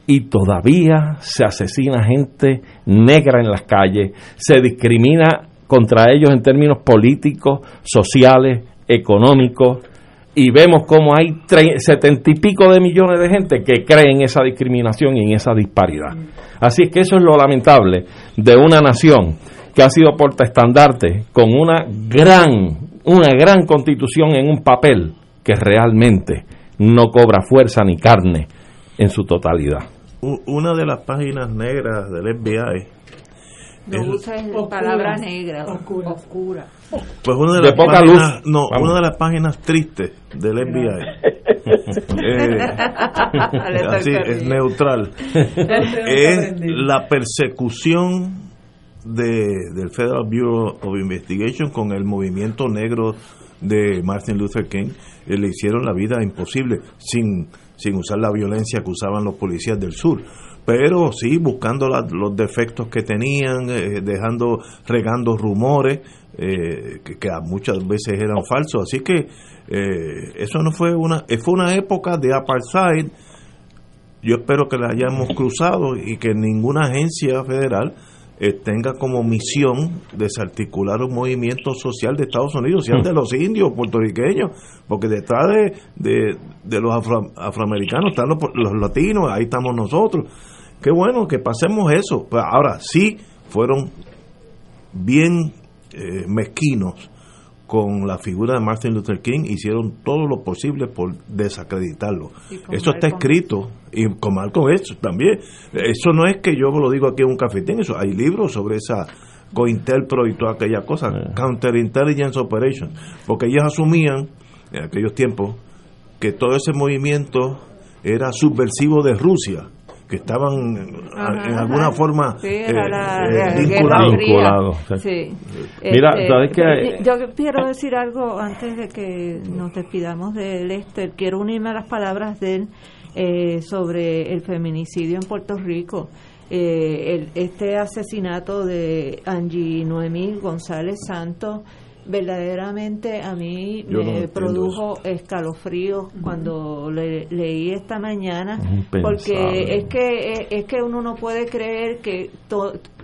y todavía se asesina gente negra en las calles, se discrimina contra ellos en términos políticos, sociales, económicos, y vemos como hay setenta y pico de millones de gente que creen esa discriminación y en esa disparidad. Así es que eso es lo lamentable de una nación que ha sido portaestandarte con una gran, una gran constitución en un papel que realmente no cobra fuerza ni carne en su totalidad. Una de las páginas negras del FBI no usa palabra negra, oscura. oscura. Pues una de, las páginas, no, una de las páginas tristes del FBI, eh, así es neutral, es la persecución de, del Federal Bureau of Investigation con el movimiento negro de Martin Luther King. Eh, le hicieron la vida imposible sin, sin usar la violencia que usaban los policías del sur pero sí buscando los defectos que tenían, eh, dejando, regando rumores eh, que, muchas veces eran falsos. Así que eh, eso no fue una, fue una época de apartheid. Yo espero que la hayamos cruzado y que ninguna agencia federal tenga como misión desarticular un movimiento social de Estados Unidos, sean de los indios puertorriqueños, porque detrás de, de, los afroamericanos están los, los latinos, ahí estamos nosotros qué bueno que pasemos eso. Pues ahora sí fueron bien eh, mezquinos con la figura de Martin Luther King, hicieron todo lo posible por desacreditarlo. Eso está escrito, y con Malcolm X también. Eso no es que yo lo digo aquí en un cafetín, eso hay libros sobre esa COINTELPRO y toda aquella cosa, Counterintelligence Operation, porque ellos asumían en aquellos tiempos que todo ese movimiento era subversivo de Rusia que estaban en alguna forma vinculados. Mira, Yo quiero decir algo antes de que nos despidamos de Lester. Quiero unirme a las palabras de él eh, sobre el feminicidio en Puerto Rico. Eh, el, este asesinato de Angie Noemí González Santos verdaderamente a mí me produjo escalofrío cuando leí esta mañana porque es que es que uno no puede creer que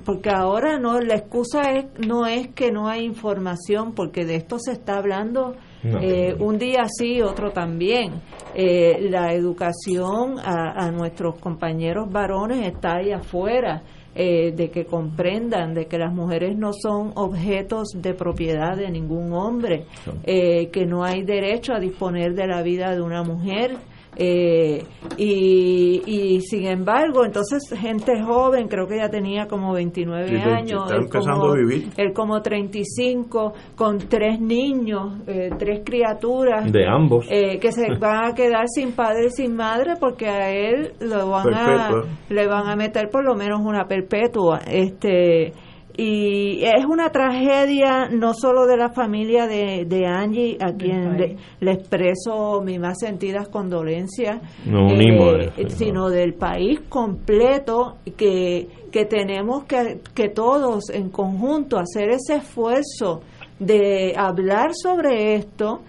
porque ahora no la excusa es no es que no hay información porque de esto se está hablando eh, un día sí otro también. Eh, la educación a, a nuestros compañeros varones está ahí afuera eh, de que comprendan de que las mujeres no son objetos de propiedad de ningún hombre, eh, que no hay derecho a disponer de la vida de una mujer, eh, y, y, sin embargo, entonces gente joven, creo que ya tenía como 29 años, él como, él como 35, con tres niños, eh, tres criaturas. De ambos. Eh, que se van a quedar sin padre y sin madre porque a él lo van a, le van a meter por lo menos una perpetua. este y es una tragedia no solo de la familia de, de Angie, a quien le, expreso mis más sentidas condolencias, eh, sino del país completo que, que tenemos que, que todos en conjunto hacer ese esfuerzo de hablar sobre esto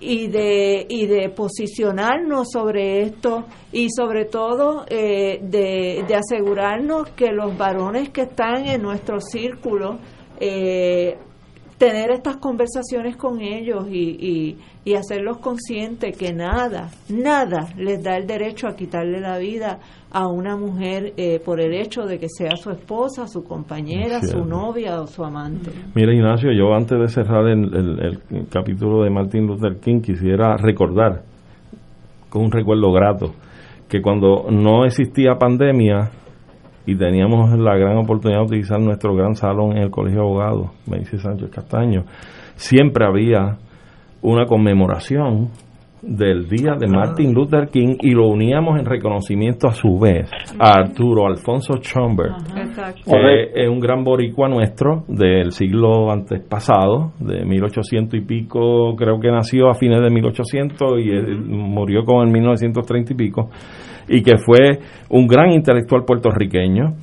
y de, y de posicionarnos sobre esto y sobre todo eh, de, de, asegurarnos que los varones que están en nuestro círculo eh, tener estas conversaciones con ellos y, y, hacerlos conscientes que nada, nada les da el derecho a quitarle la vida a una mujer eh, por el hecho de que sea su esposa, su compañera, su novia o su amante. Mira Ignacio, yo antes de cerrar el, el capítulo de Martin Luther King quisiera recordar con un recuerdo grato que cuando no existía pandemia y teníamos la gran oportunidad de utilizar nuestro gran salón en el Colegio de Abogados, Benicio Sánchez Castaño, siempre había una conmemoración del día de Martin Luther King y lo uníamos en reconocimiento a su vez a Arturo Alfonso Chomber, que es un gran boricua nuestro del siglo antes pasado, de 1800 y pico, creo que nació a fines de 1800 y él murió como en 1930 y pico, y que fue un gran intelectual puertorriqueño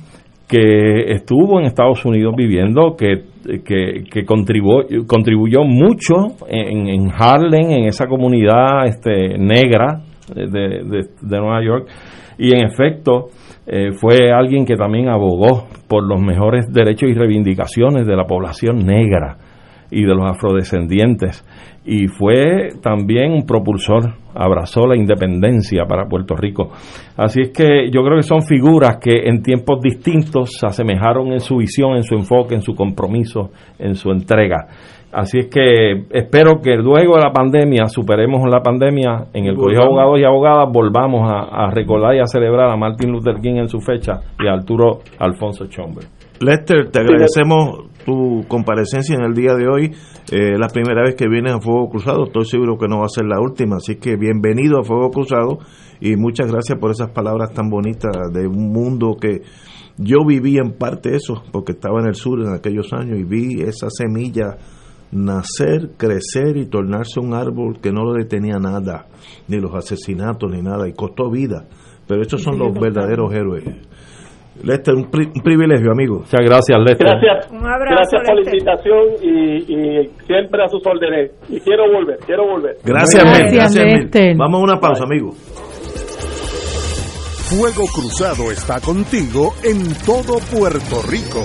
que estuvo en Estados Unidos viviendo, que, que, contribuyó, contribuyó mucho en, Harlem, en esa comunidad este, negra de, de, de Nueva York, y en efecto eh, fue alguien que también abogó por los mejores derechos y reivindicaciones de la población negra y de los afrodescendientes y fue también un propulsor, abrazó la independencia para Puerto Rico. Así es que yo creo que son figuras que en tiempos distintos se asemejaron en su visión, en su enfoque, en su compromiso, en su entrega. Así es que espero que luego de la pandemia, superemos la pandemia, en el Colegio de Abogados y Abogadas volvamos a, recordar y a celebrar a Martin Luther King en su fecha y a Arturo Alfonso Chomber. Lester, te agradecemos tu comparecencia en el día de hoy. Eh, la primera vez que vienes a Fuego Cruzado, estoy seguro que no va a ser la última, así que bienvenido a Fuego Cruzado y muchas gracias por esas palabras tan bonitas de un mundo que yo viví en parte eso, porque estaba en el sur en aquellos años y vi esa semilla nacer, crecer y tornarse un árbol que no lo detenía nada, ni los asesinatos ni nada, y costó vida. Pero estos son los verdaderos héroes. Lester, un, privilegio, amigo. Muchas gracias, Lester. Gracias, gracias por la invitación y, siempre a sus órdenes. Y quiero volver, quiero volver. Gracias, Lester. Vamos a una pausa, amigo. Fuego Cruzado está contigo en todo Puerto Rico.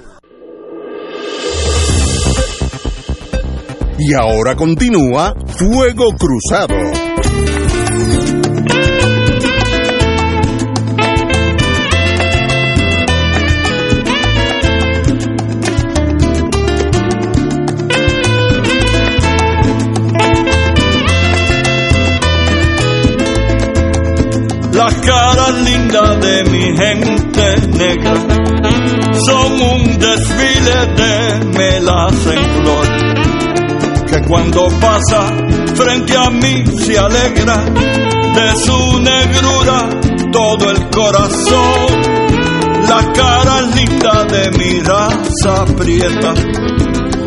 Y ahora continúa Fuego Cruzado. Las caras lindas de mi gente negra son un desfile de melas en flor cuando pasa frente a mí se alegra de su negrura todo el corazón. La cara linda de mi raza prieta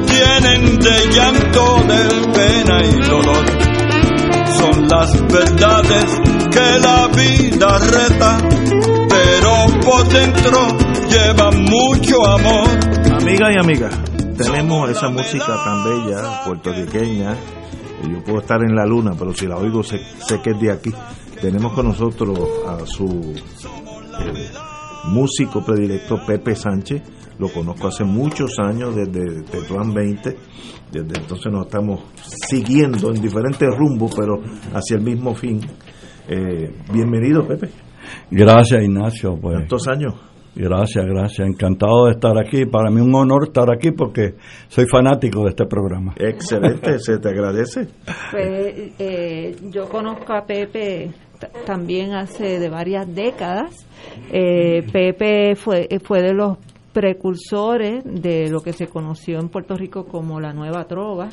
tienen de llanto, de pena y dolor. Son las verdades que la vida reta, pero por dentro llevan mucho amor. Amiga y amiga tenemos esa música tan bella, puertorriqueña. Yo puedo estar en la luna, pero si la oigo sé, que es de aquí. Tenemos con nosotros a su eh, músico predilecto Pepe Sánchez, lo conozco hace muchos años, desde Tetuán 20, desde entonces nos estamos siguiendo en diferentes rumbos, pero hacia el mismo fin. Eh, bienvenido, Pepe. Gracias, Ignacio. Pues, ¿Cuántos años? Gracias, gracias. Encantado de estar aquí. Para mí un honor estar aquí porque soy fanático de este programa. Excelente, se te agradece. Pues, eh, yo conozco a Pepe también hace de varias décadas. Eh, Pepe fue, fue de los precursores de lo que se conoció en Puerto Rico como la nueva trova.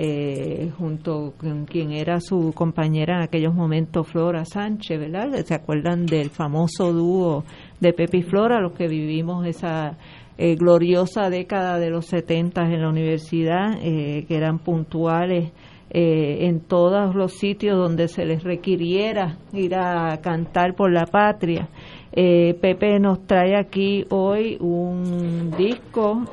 Eh, junto con quien era su compañera en aquellos momentos, Flora Sánchez, ¿verdad? ¿Se acuerdan del famoso dúo de Pepe y Flora, los que vivimos esa eh, gloriosa década de los 70 en la universidad, eh, que eran puntuales en todos los sitios donde se les requiriera ir a cantar por la patria. Pepe nos trae aquí hoy un disco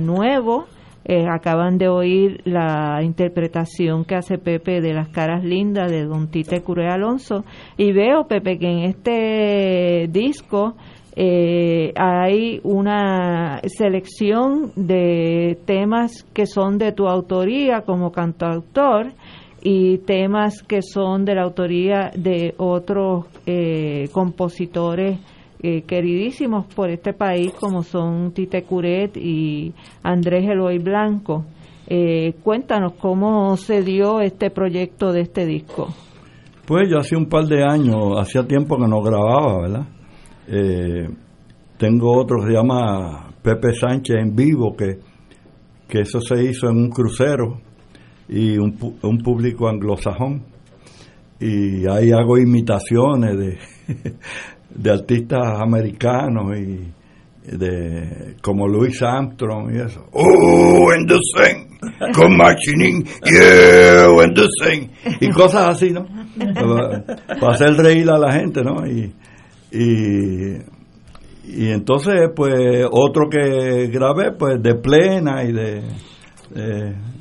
nuevo, eh, acaban de oír la interpretación que hace Pepe de las caras lindas de Don Tite Curé Alonso. Y veo, Pepe, que en este disco eh, hay una selección de temas que son de tu autoría como cantautor y temas que son de la autoría de otros eh, compositores eh, queridísimos por este país como son Tite Curet y Andrés Eloy Blanco. Eh, cuéntanos cómo se dio este proyecto de este disco. Pues yo hace un par de años, hacía tiempo que no grababa, ¿verdad? Eh, tengo otro que se llama Pepe Sánchez en vivo, que, que eso se hizo en un crucero y un, un público anglosajón. Y ahí hago imitaciones de, de artistas americanos y de como Louis Armstrong y eso. Oh, and the sing, come marching yeah, and the sing. Y cosas así, ¿no? Para, hacer reír a la gente, ¿no? Y, y, y entonces, pues, otro que grabé, pues, de plena y de,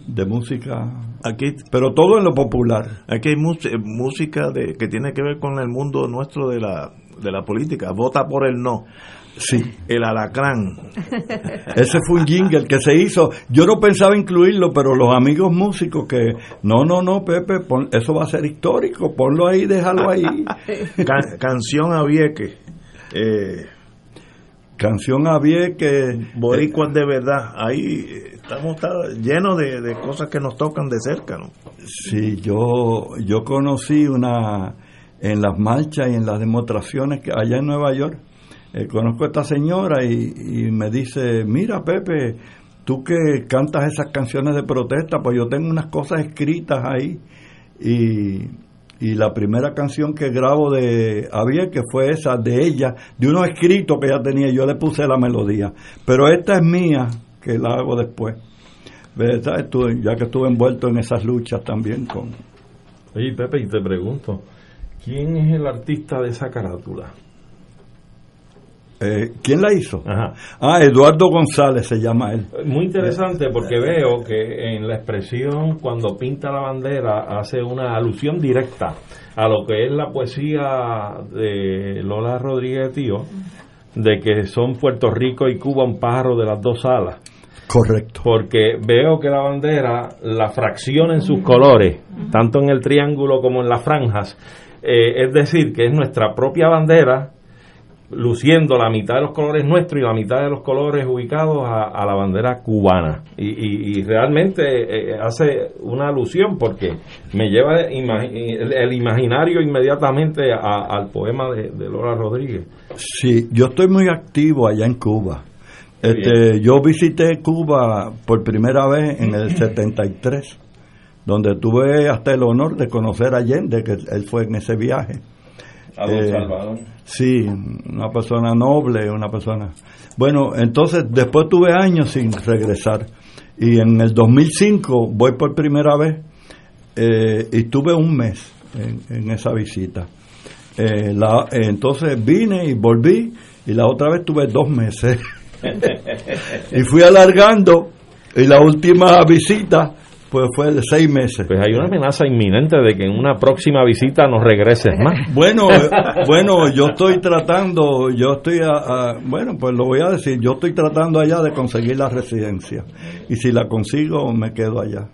de, música. Aquí, pero todo en lo popular. Aquí hay música de, que tiene que ver con el mundo nuestro de la de la política, vota por el no. Sí. El alacrán. Ese fue un jingle que se hizo. Yo no pensaba incluirlo, pero los amigos músicos que, no, no, no, Pepe, eso va a ser histórico, ponlo ahí, déjalo ahí. canción a Vieque. Eh, canción a Vieque. Boricuas de verdad. Ahí estamos llenos de, de, cosas que nos tocan de cerca, ¿no? Sí, yo, yo conocí una en las marchas y en las demostraciones que allá en Nueva York. Eh, conozco a esta señora y, me dice, mira Pepe, tú que cantas esas canciones de protesta, pues yo tengo unas cosas escritas ahí y, y la primera canción que grabo de Javier, que fue esa de ella, de unos escritos que ella tenía, yo le puse la melodía, pero esta es mía, que la hago después. Ya que estuve envuelto en esas luchas también con... Oye, Pepe, y te pregunto, ¿Quién es el artista de esa carátula? Eh, ¿Quién la hizo? Ah, Eduardo González se llama él. Muy interesante porque veo que en la expresión cuando pinta la bandera hace una alusión directa a lo que es la poesía de Lola Rodríguez Tío, de que son Puerto Rico y Cuba un pájaro de las dos alas. Correcto. Porque veo que la bandera, la fracción en sus colores, tanto en el triángulo como en las franjas, eh, es decir, que es nuestra propia bandera luciendo la mitad de los colores nuestros y la mitad de los colores ubicados a, la bandera cubana. Y, realmente eh, hace una alusión porque me lleva el, imaginario inmediatamente al poema de, de, Lola Rodríguez. Sí, yo estoy muy activo allá en Cuba. Este, yo visité Cuba por primera vez en el 73 donde tuve hasta el honor de conocer a Allende, que él fue en ese viaje. A don eh, Salvador. Sí, una persona noble, una persona... Bueno, entonces después tuve años sin regresar y en el 2005 voy por primera vez eh, y tuve un mes en, esa visita. Eh, la, entonces vine y volví y la otra vez tuve dos meses y fui alargando y la última visita Pues fue de seis meses. Pues hay una amenaza inminente de que en una próxima visita nos regreses más. Bueno, eh, bueno, yo estoy tratando, yo estoy, a- a- bueno, pues lo voy a decir, yo estoy tratando allá de conseguir la residencia. Y si la consigo, me quedo allá.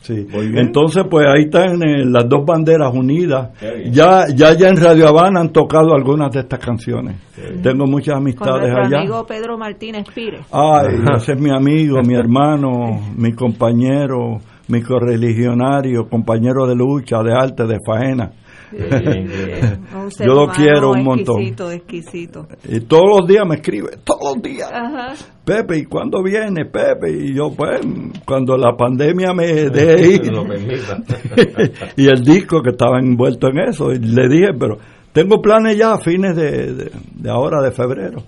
Sí. Entonces, pues ahí están eh, las dos banderas unidas. Ya, ya, ya en Radio Habana han tocado algunas de estas canciones. Tengo muchas Con amistades nuestro allá. amigo Pedro Martínez Pires. Ay, ese es mi amigo, mi hermano, mi compañero, mi correligionario, compañero de lucha, de arte, de faena. Yo lo quiero un montón. Exquisito, exquisito. Y todos los días me escribe, todos los días. Ajá. Pepe, ¿y cuándo viene Pepe? Y yo, pues, cuando la pandemia me deje ir. Y el disco que estaba envuelto en eso. Y le dije, pero tengo planes ya a fines de, de- de ahora, de febrero.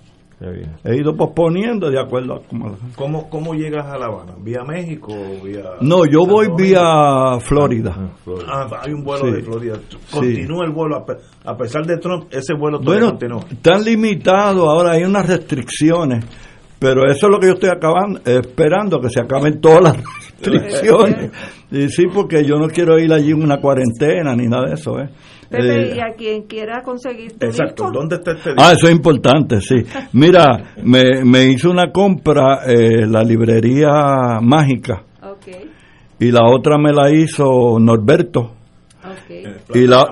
He ido posponiendo de acuerdo a cómo... ¿Cómo, ¿Cómo llegas a La Habana? ¿Vía México o vía.? No, yo voy vía Florida. Ah, hay un vuelo Sí. de Florida. Sí. Continúa el vuelo, a pe- a pesar de Trump, ese vuelo Bueno, todavía continúa. tan limitado, ahora hay unas restricciones, pero eso es lo que yo estoy acabando, esperando que se acaben todas las restricciones. Y sí, porque yo no quiero ir allí en una cuarentena ni nada de eso. ¿eh? Pepe, Eh, y a quien quiera conseguir tu Exacto. disco, ¿Dónde está este Ah, eso es importante, sí. Mira, me, me hizo una compra eh, la librería mágica Ok, y la otra me la hizo Norberto. ok. Y la,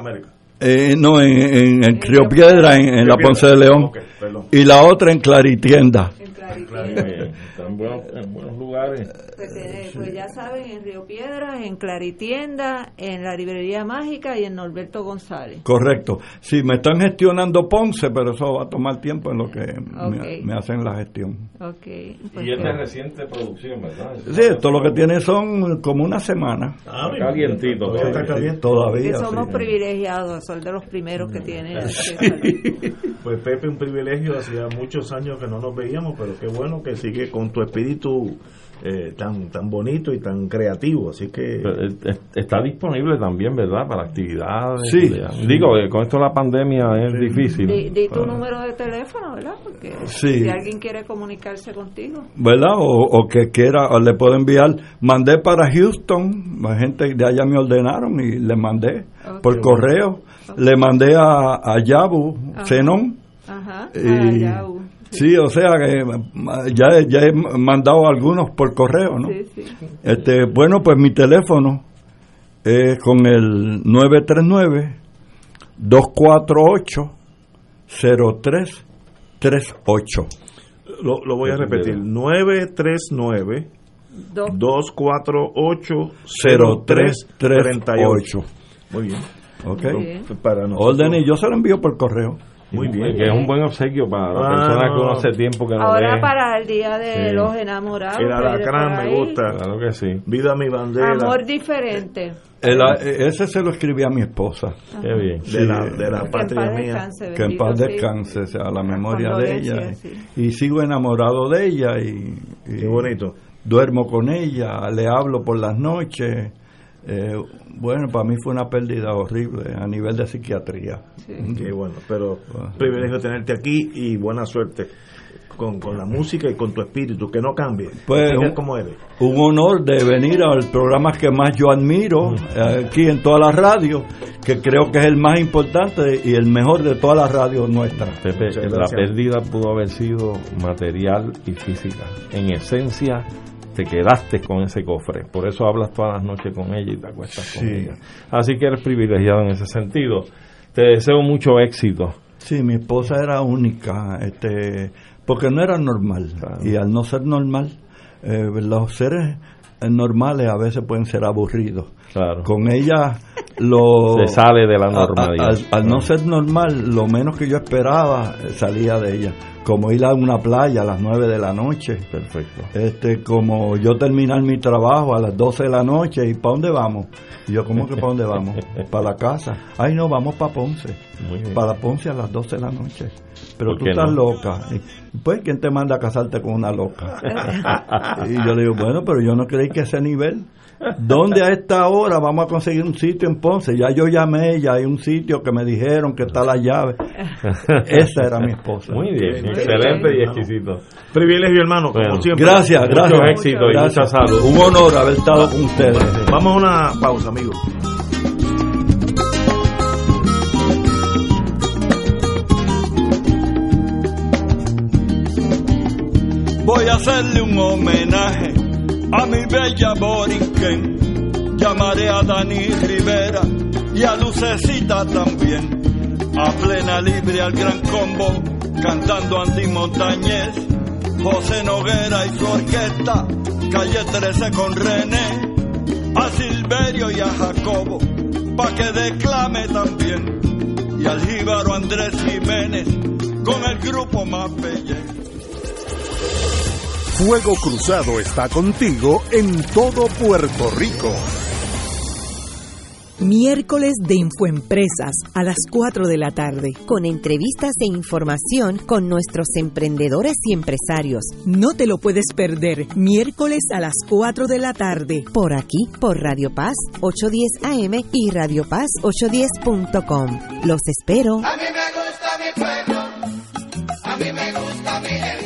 eh, no, en, en, en Río Piedra, en, en la Ponce de León. Ok, perdón. Y la otra en Claritienda. Están en buenos, en buenos lugares. Pues, pues ya saben, en Río Piedras, en Claritienda, en la Librería Mágica y en Norberto González. Correcto. Sí, me están gestionando Ponce, pero eso va a tomar tiempo en lo que me, me hacen la gestión. Ok. pues Y es de reciente producción, ¿verdad? Sí, esto lo que tiene son como una semana. Ah, calientito. Sí, todavía. está caliente. que Todavía. somos sí. privilegiados, son de los primeros que tienen. a- Pues Pepe, un privilegio, hacía muchos años que no nos veíamos, pero qué bueno que sigue con tu espíritu eh, tan tan bonito y tan creativo, así que... Pero, Está disponible también, ¿verdad? Para actividades. Sí. de- Digo, eh, con esto la pandemia es difícil. Di, di tu Ah. número de teléfono, ¿verdad? Porque Sí. si alguien quiere comunicarse contigo. ¿Verdad? O, o que quiera, o le puedo enviar. Mandé para Houston, la gente de allá me ordenaron y le mandé por correo. Le mandé a, a Yabu, Ajá. Zenón. Ajá. Y- Yabu. Sí, o sea que ya, ya he mandado algunos por correo, ¿no? Sí, sí. Este, bueno, pues mi teléfono es con el 939 248 0338. Lo, lo voy a repetir, 939 248 0338. Muy bien. ¿Ok? Entonces, Para nosotros. Orden y yo se lo envío por correo. Muy bien. Que es un buen obsequio para la Ah, persona que no. uno hace tiempo que no Ahora ve. para el día de Sí. los enamorados. El alacrán me gusta. Claro que sí. Vida mi bandera. Amor diferente. El- ese se lo escribí a mi esposa. Qué bien. De la, de la Que en patria paz mía. descanse, Que en paz descanse, o sea, la memoria de ella. Sí. Y sigo enamorado de ella y, y Qué bonito. duermo con ella, le hablo por las noches. Eh, bueno, para mí fue una pérdida horrible a nivel de psiquiatría. Qué bueno, pero privilegio tenerte aquí y buena suerte con, con la música y con tu espíritu, que no cambie. Pues, un- como eres. Un honor de venir al programa que más yo admiro eh, aquí en toda la radio, que creo que es el más importante y el mejor de todas las radios nuestras. Pepe, la pérdida pudo haber sido material y física. En esencia, te quedaste con ese cofre. Por eso hablas todas las noches con ella y te acuestas con ella. Así que eres privilegiado en ese sentido. Te deseo mucho éxito. Sí, mi esposa era única, este, porque no era normal. Y al no ser normal, eh, los seres normales a veces pueden ser aburridos. Claro. Con ella lo Se sale de la a- a- normalidad. al, al no ser normal, lo menos que yo esperaba eh, salía de ella. Como ir a una playa a las 9 de la noche. Perfecto. Este, como yo terminar mi trabajo a las 12 de la noche y ¿para dónde vamos? Y yo, ¿cómo que para dónde vamos? Para la casa. Ay, no, vamos para Ponce. Muy bien. Para Ponce a las 12 de la noche. Pero ¿Por tú estás no? loca. Pues, ¿quién te manda a casarte con una loca? y yo le digo, bueno, pero yo no creí que ese nivel. ¿Dónde a esta hora vamos a conseguir un sitio en Ponce? Ya yo llamé, ya hay un sitio que me dijeron que está la llave. Esa era mi esposa. Muy bien, excelente y exquisito. Privilegio, hermano, como siempre. Gracias, Mucho gracias. éxito y Gracias. mucha salud. Un honor haber estado con ustedes. Vamos a una pausa, amigos. Voy a hacerle un homenaje a mi bella Borinquen. Llamaré a Dani Rivera y a Lucecita también. A plena libre al gran combo, cantando Andy Montañez. José Noguera y su orquesta, calle 13 con René. A Silverio y a Jacobo, pa' que declame también. Y al jíbaro Andrés Jiménez, con el grupo más bello. Fuego Cruzado está contigo en todo Puerto Rico. Miércoles de Infoempresas a las 4 de la tarde. Con entrevistas e información con nuestros emprendedores y empresarios. No te lo puedes perder. Miércoles a las 4 de la tarde. Por aquí, por Radio Paz 810 AM y Radio Paz 810.com. Los espero. A mí me gusta mi pueblo, a mí me gusta mi gente,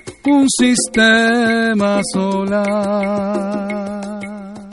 un sistema solar.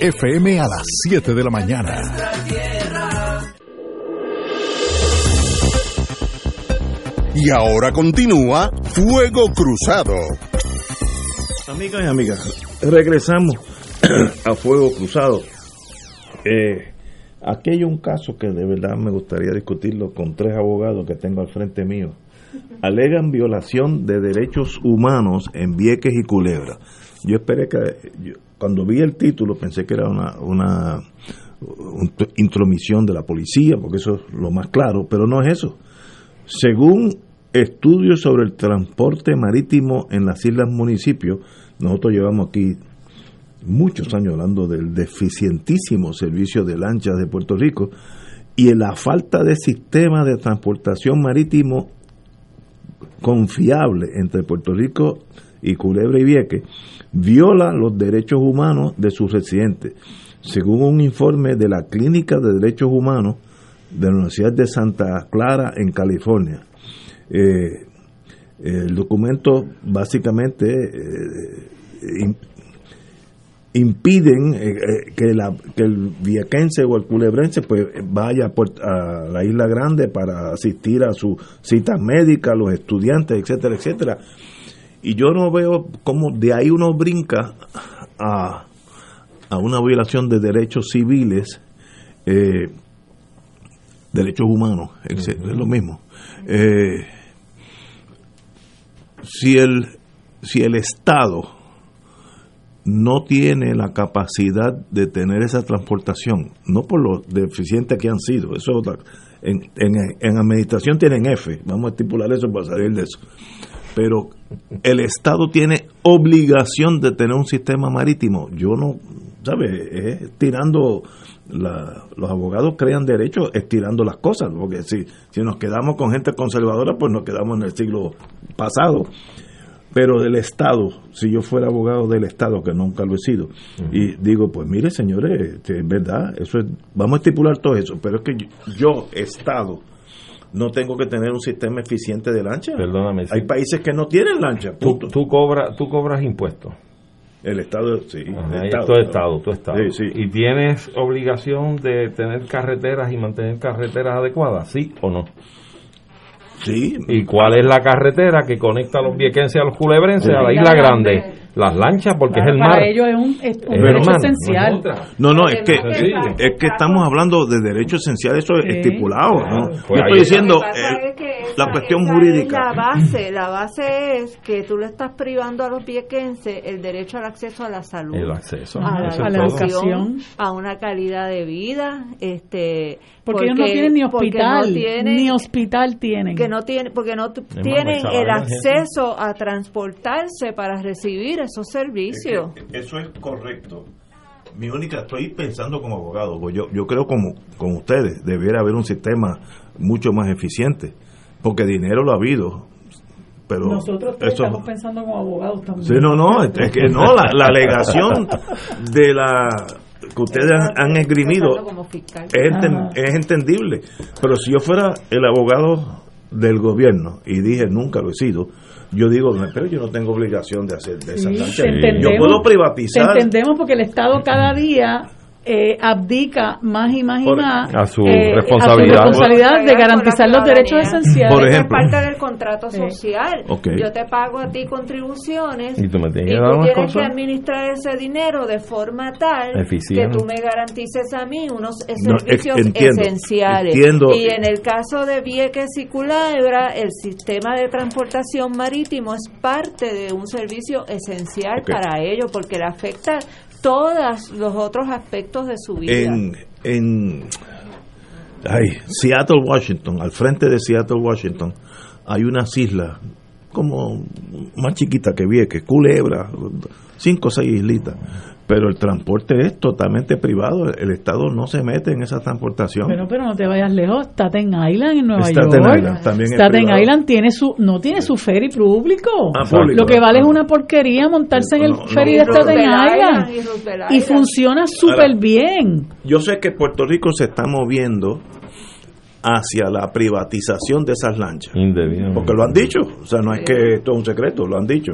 FM a las 7 de la mañana. Y ahora continúa Fuego Cruzado. Amigas y amigas, regresamos a Fuego Cruzado. Eh, aquí hay un caso que de verdad me gustaría discutirlo con tres abogados que tengo al frente mío. Alegan violación de derechos humanos en Vieques y Culebra. Yo esperé que, cuando vi el título pensé que era una, una un- intromisión de la policía, porque eso es lo más claro, pero no es eso. Según estudios sobre el transporte marítimo en las islas municipios, nosotros llevamos aquí muchos años hablando del deficientísimo servicio de lanchas de Puerto Rico y en la falta de sistema de transportación marítimo confiable entre Puerto Rico y Culebra y Vieques viola los derechos humanos de sus residentes. Según un informe de la Clínica de Derechos Humanos de la Universidad de Santa Clara en California. Eh, el documento básicamente eh, im- impiden eh, eh, que, la, que el viequense o el culebrense pues vaya a la isla grande para asistir a sus citas médicas, los estudiantes, etcétera, etcétera. Y yo no veo cómo de ahí uno brinca a, a una violación de derechos civiles. eh, derechos humanos, es, es lo mismo. Eh, si el si el Estado no tiene la capacidad de tener esa transportación, no por lo deficientes que han sido, eso en, en, en administración tienen F, vamos a estipular eso para salir de eso, pero el Estado tiene obligación de tener un sistema marítimo, yo no, ¿sabes? Es tirando, la- los abogados crean derechos estirando las cosas, porque si, si nos quedamos con gente conservadora, pues nos quedamos en el siglo pasado. Pero del Estado, si yo fuera abogado del Estado, que nunca lo he sido, y digo, pues mire señores, este, es verdad, eso es, vamos a estipular todo eso, pero es que yo, yo, Estado, no tengo que tener un sistema eficiente de lancha. Perdóname. Hay países que no tienen lancha. Tú, punto. tú, cobras, tú cobras impuestos. El Estado, sí. el Ajá, Estado, tu ¿no? estado, tu estado. Sí, sí. ¿Y tienes obligación de tener carreteras y mantener carreteras adecuadas? ¿Sí o no? Sí. ¿Y cuál es la carretera que conecta a los viequenses a los culebrenses a la isla grande? Las lanchas, porque es el mar. Para ellos es un, es un Es derecho esencial. no. No, no, es que, es que estamos hablando de derecho esencial, eso es Sí. estipulado. ¿no? Pues Yo estoy está. diciendo Lo la cuestión esa jurídica. Es la base, la base es que tú le estás privando a los viequenses el derecho al acceso a la salud, El acceso. a la, a educación. a una calidad de vida, este, Porque, ellos no tienen ni hospital, no tienen- ni hospital tienen. que no tienen, porque no tienen el acceso a transportarse para recibir esos servicios. Eso es correcto. Mi única, estoy pensando como abogado, pues yo, yo creo como con ustedes, debiera haber un sistema mucho más eficiente, porque dinero lo ha habido, pero Nosotros estamos pensando como abogados también. sí, no, no, es que no, la, la alegación de la que ustedes han, han esgrimido Pensando como fiscal. es, enten- es entendible, pero si yo fuera el abogado del gobierno y dije nunca lo he sido, yo digo, no, pero yo no tengo obligación de hacer de esas Sí, Yo puedo privatizar. te entendemos porque el Estado cada día eh, abdica más y más y Por- más a su eh, responsabilidad. a su responsabilidad de garantizar los derechos esenciales. Por ejemplo. es parte del contrato social. Yo te pago a ti contribuciones Y tú me tienes y que tú administrar ese dinero de forma tal Eficiente. que tú me garantices a mí unos No, servicios ex- entiendo, esenciales. entiendo. Y en el caso de Vieques y Culebra, el sistema de transportación marítimo es parte de un servicio esencial para ellos porque le afecta todos los otros aspectos de su vida. en, en Seattle, Washington, al frente de Seattle, Washington, hay unas islas como más chiquitas que Vieques, Culebra, cinco o seis islitas. Pero el transporte es totalmente privado, el Estado no se mete en esa transportación. Pero, pero no te vayas lejos. Staten Island en Nueva Staten York. Island también es Staten privado. Island tiene su, no tiene su ferry público. Ah, público. Lo que vale es una porquería montarse en el No, ferry no. de Staten Island. y funciona súper bien. Yo sé que Puerto Rico se está moviendo hacia la privatización de esas lanchas. Indebido. Porque lo han dicho, o sea, no es que esto es un secreto, lo han dicho.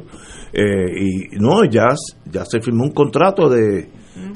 Eh, y no, ya, ya se firmó un contrato de,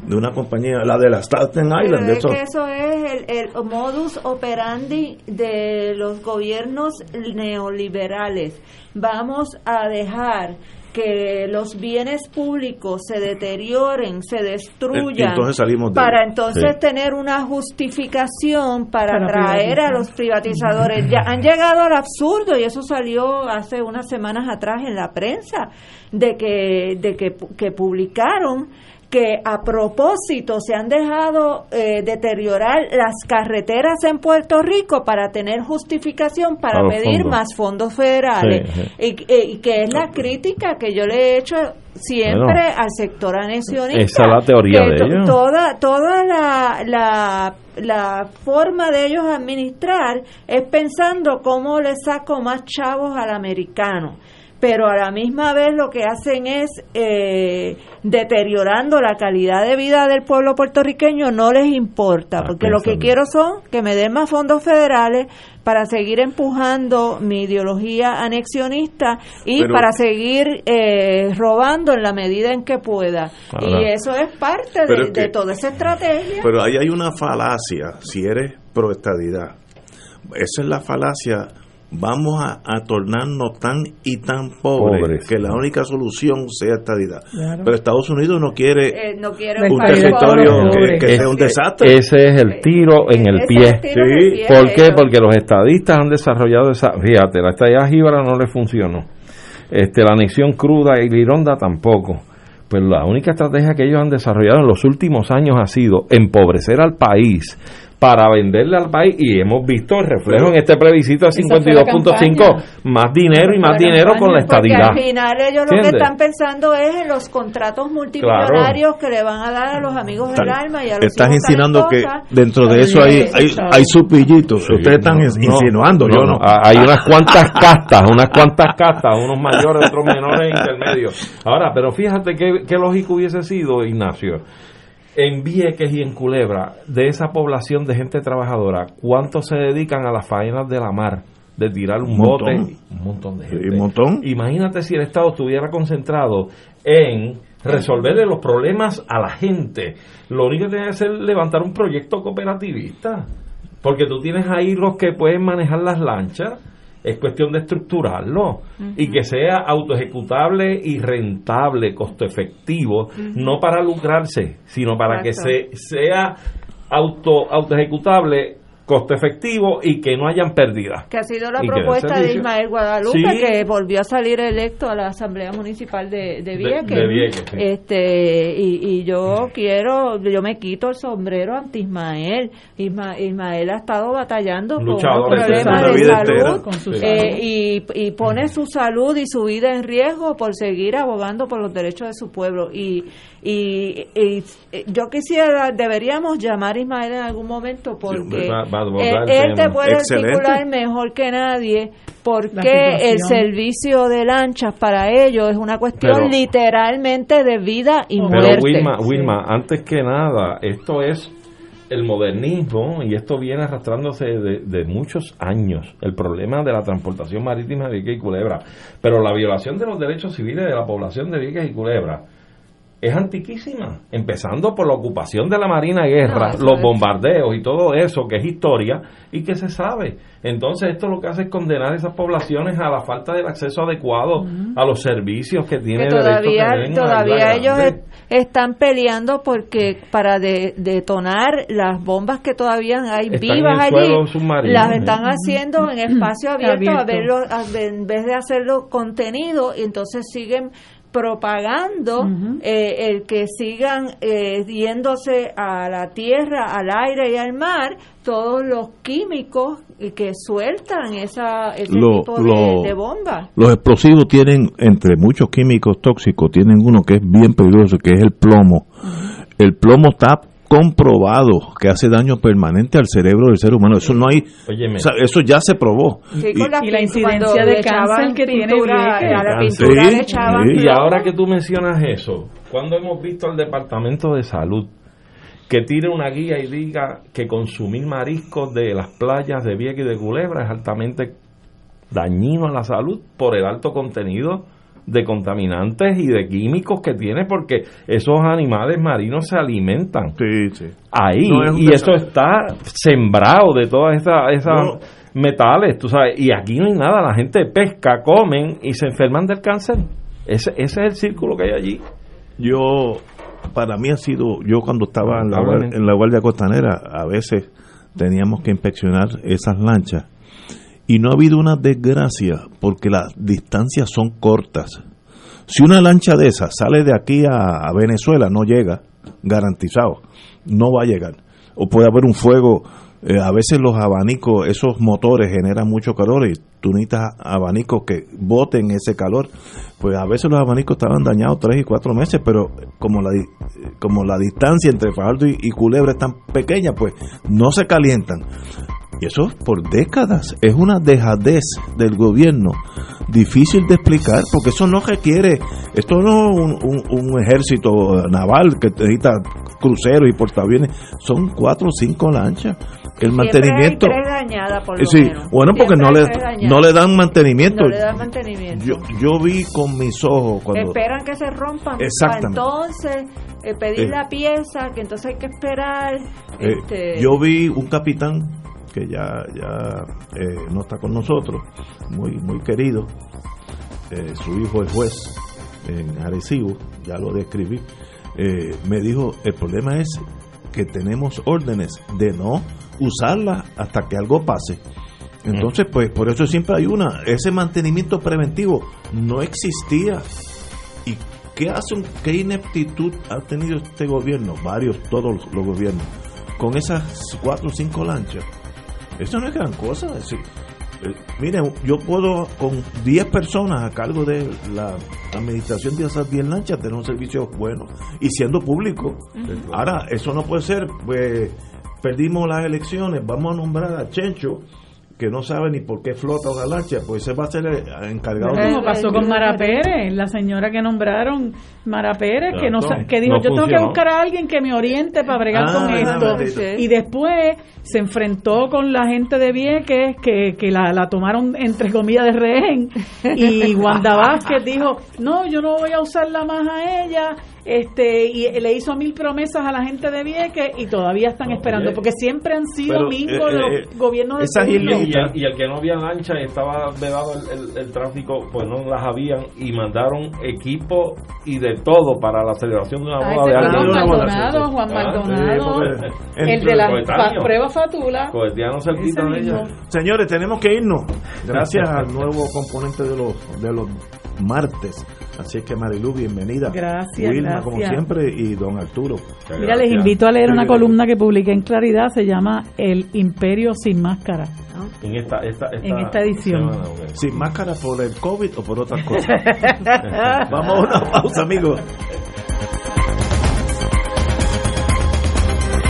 de una compañía, la de la Staten Pero Island. de es eso. que eso es el, el modus operandi de los gobiernos neoliberales. Vamos a dejar que los bienes públicos se deterioren, se Y destruyan, entonces salimos de para entonces Sí. tener una justificación para, Para traer a los privatizadores. Ya han llegado al absurdo y eso salió hace unas semanas atrás en la prensa de que de que, que publicaron que a propósito se han dejado eh, deteriorar las carreteras en Puerto Rico para tener justificación para pedir fondos. más fondos federales. Sí, Y, eh, y que es la crítica que yo le he hecho siempre Bueno, al sector anexionista esa es la teoría que de to- ellos. toda toda la, la la forma de ellos administrar es pensando cómo le saco más chavos al americano pero a la misma vez lo que hacen es eh, deteriorando la calidad de vida del pueblo puertorriqueño, no les importa, Ah, porque lo que quiero son que me den más fondos federales para seguir empujando mi ideología anexionista y Pero- para seguir eh, robando en la medida en que pueda. Ahora- y eso es parte de, es que- de toda esa estrategia. Pero ahí hay una falacia, si eres pro estadidad. Esa es la falacia vamos a, a tornarnos tan y tan pobres, Pobres. que la única solución sea estadidad. Claro. Pero Estados Unidos no quiere Eh, no quiere un territorio que, que sea un desastre. Ese es el tiro en el Ese pie. pie, ¿Por qué? Porque los estadistas han desarrollado esa. Fíjate, la estadía jíbara no le funcionó. Este, la anexión cruda y lironda tampoco. Pues la única estrategia que ellos han desarrollado en los últimos años ha sido empobrecer al país para venderle al país y hemos visto el reflejo en este plebiscito la 52.5 campaña. más dinero y más dinero con la estadidad al final ellos lo que están pensando es en los contratos multimillonarios que le van a dar a los amigos del alma y a los Estás insinuando que dentro de eso hay, hay, hay supillitos. Ustedes están No, insinuando, no, yo no. Hay unas cuantas castas, unas cuantas castas, unos mayores, otros menores e intermedios. Ahora, pero fíjate qué, qué lógico hubiese sido, Ignacio. En Vieques y en Culebra, de esa población de gente trabajadora, ¿cuántos se dedican a las faenas de la mar? De tirar un, Un bote. montón. Un montón de Sí, gente. un montón. Imagínate si el Estado estuviera concentrado en resolverle los problemas a la gente. Lo único que tiene que hacer es levantar un proyecto cooperativista. Porque tú tienes ahí los que pueden manejar las lanchas. Es cuestión de estructurarlo y que sea autoejecutable y rentable, costo efectivo, no para lucrarse, sino para que se, sea auto autoejecutable, costo efectivo y que no hayan pérdidas. Que ha sido la propuesta de. Ismael Guadalupe, Sí. que volvió a salir electo a la Asamblea Municipal de, de Vieques. de Vieques, sí. este, y, y yo quiero, yo me quito el sombrero ante Ismael. Isma- Ismael ha estado batallando con Luchador ese, problemas de salud Con su Sí. salud. eh, y, y pone su salud y su vida en riesgo por seguir abogando por los derechos de su pueblo. Y, y, y, eh, yo quisiera, deberíamos llamar a Ismael en algún momento porque va- va él, te puede Excelente. articular mejor que nadie por La qué el servicio de lanchas para ellos es una cuestión Pero- literalmente de vida y Pero muerte. Wilma, Wilma, antes que nada, esto es el modernismo y esto viene arrastrándose de, de muchos años, el problema de la transportación marítima de Vieques y Culebra. Pero la violación de los derechos civiles de la población de Vieques y Culebra es antiquísima, empezando por la ocupación de la Marina Guerra, No, los bombardeos y todo eso, que es historia y que se sabe. Entonces esto lo que hace es condenar a esas poblaciones a la falta del acceso adecuado a los servicios que que tiene derecho a todavía todavía ellos grande. están peleando porque para de- detonar las bombas que todavía hay Están vivas en allí las están haciendo en espacio abierto, a verlo a- en vez de hacerlo contenido y entonces siguen propagando eh, el que sigan eh, yéndose a la tierra, al aire y al mar todos los químicos que sueltan esa, ese Lo- tipo de, lo- de bombas. Los explosivos tienen, entre muchos químicos tóxicos, tienen uno que es bien peligroso, que es el plomo. El plomo está comprobado que hace daño permanente al cerebro del ser humano. Eso no hay, Óyeme. o sea, eso ya se probó. Sí, Y- la y la pin- incidencia de cáncer que tiene pintura, Vieques. a la Cáncer. pintura Sí, le echaban sí. Y ahora que tú mencionas eso, cuando hemos visto al Departamento de Salud que tire una guía y diga que consumir mariscos de las playas de Vieques y de Culebra es altamente dañino a la salud por el alto contenido de contaminantes y de químicos que tiene porque esos animales marinos se alimentan Sí, sí. ahí No es un y eso está sembrado de todas esas No. metales, tú sabes, y aquí no hay nada, la gente pesca, comen y se enferman del cáncer. Ese, ese es el círculo que hay allí. Yo, para mí ha sido, yo cuando estaba en la, Lamentablemente. en la Guardia Costanera, a veces teníamos que inspeccionar esas lanchas. Y no ha habido una desgracia porque las distancias son cortas. Si una lancha de esas sale de aquí a, Venezuela, no llega, garantizado, no va a llegar. O puede haber un fuego, eh, a veces los abanicos, esos motores generan mucho calor y tú necesitas abanicos que boten ese calor. Pues a veces los abanicos estaban dañados tres y cuatro meses, pero como la, como la distancia entre Fajardo y, y Culebra es tan pequeña, pues no se calientan. Y eso por décadas es una dejadez del gobierno difícil de explicar porque eso no requiere, esto no es un, un- un ejército naval que necesita cruceros y portaaviones, son cuatro o cinco lanchas. El mantenimiento... Siempre por lo Sí, menos. bueno, porque Siempre no le, no le dan mantenimiento. No le dan mantenimiento. Yo, yo vi con mis ojos cuando... Esperan que se rompan Exactamente. entonces eh, pedir Eh. la pieza, que entonces hay que esperar. Eh, este, yo vi un capitán que ya, ya eh, no está con nosotros, muy, muy querido. Eh, su hijo es juez en Arecibo, ya lo describí. eh, me dijo, el problema es que tenemos órdenes de no usarla hasta que algo pase. Entonces, pues por eso siempre hay una, ese mantenimiento preventivo no existía. ¿Y qué hace, qué ineptitud ha tenido este gobierno, varios, todos los gobiernos, con esas cuatro o cinco lanchas? Eso no es gran cosa. es decir, eh, miren, yo puedo con 10 personas a cargo de la administración de esas 10 lanchas tener un servicio bueno y siendo público. Ahora, eso no puede ser, pues perdimos las elecciones, vamos a nombrar a Chencho que no sabe ni por qué flota una lancha, pues ese va a ser el encargado de... Como pasó con Mara Pérez, la señora que nombraron Mara Pérez, que, no, que dijo, No yo tengo que buscar a alguien que me oriente para bregar Ah, con esto. Y después se enfrentó con la gente de Vieques, que, que la, la tomaron entre comillas de rehén. Y Wanda Vázquez dijo, no, yo no voy a usarla más a ella. Este Y le hizo mil promesas a la gente de Vieques y todavía están esperando, porque siempre han sido Pero, mingos eh, los eh, gobiernos de Esas y, el- y el que no había lancha y estaba vedado el, el- el tráfico, pues no las habían y mandaron equipo y de todo para la celebración de una Ah, boda de alto Juan nivel. Maldonado, Juan Ah, Maldonado, sí, el de la Coetáneo. fa- prueba fatula. Coetiano cerquita Ese de ella. mismo. Señores, tenemos que irnos. Gracias al nuevo componente de los de los martes. Así es que Marilu, bienvenida. Gracias, Wilma, como siempre, y don Arturo. Mira, les invito a leer una columna que publiqué en Claridad, se llama El Imperio sin Máscara. En esta, esta, En esta edición. semana. ¿Sin máscara por el COVID o por otras cosas? Vamos a una pausa, amigos.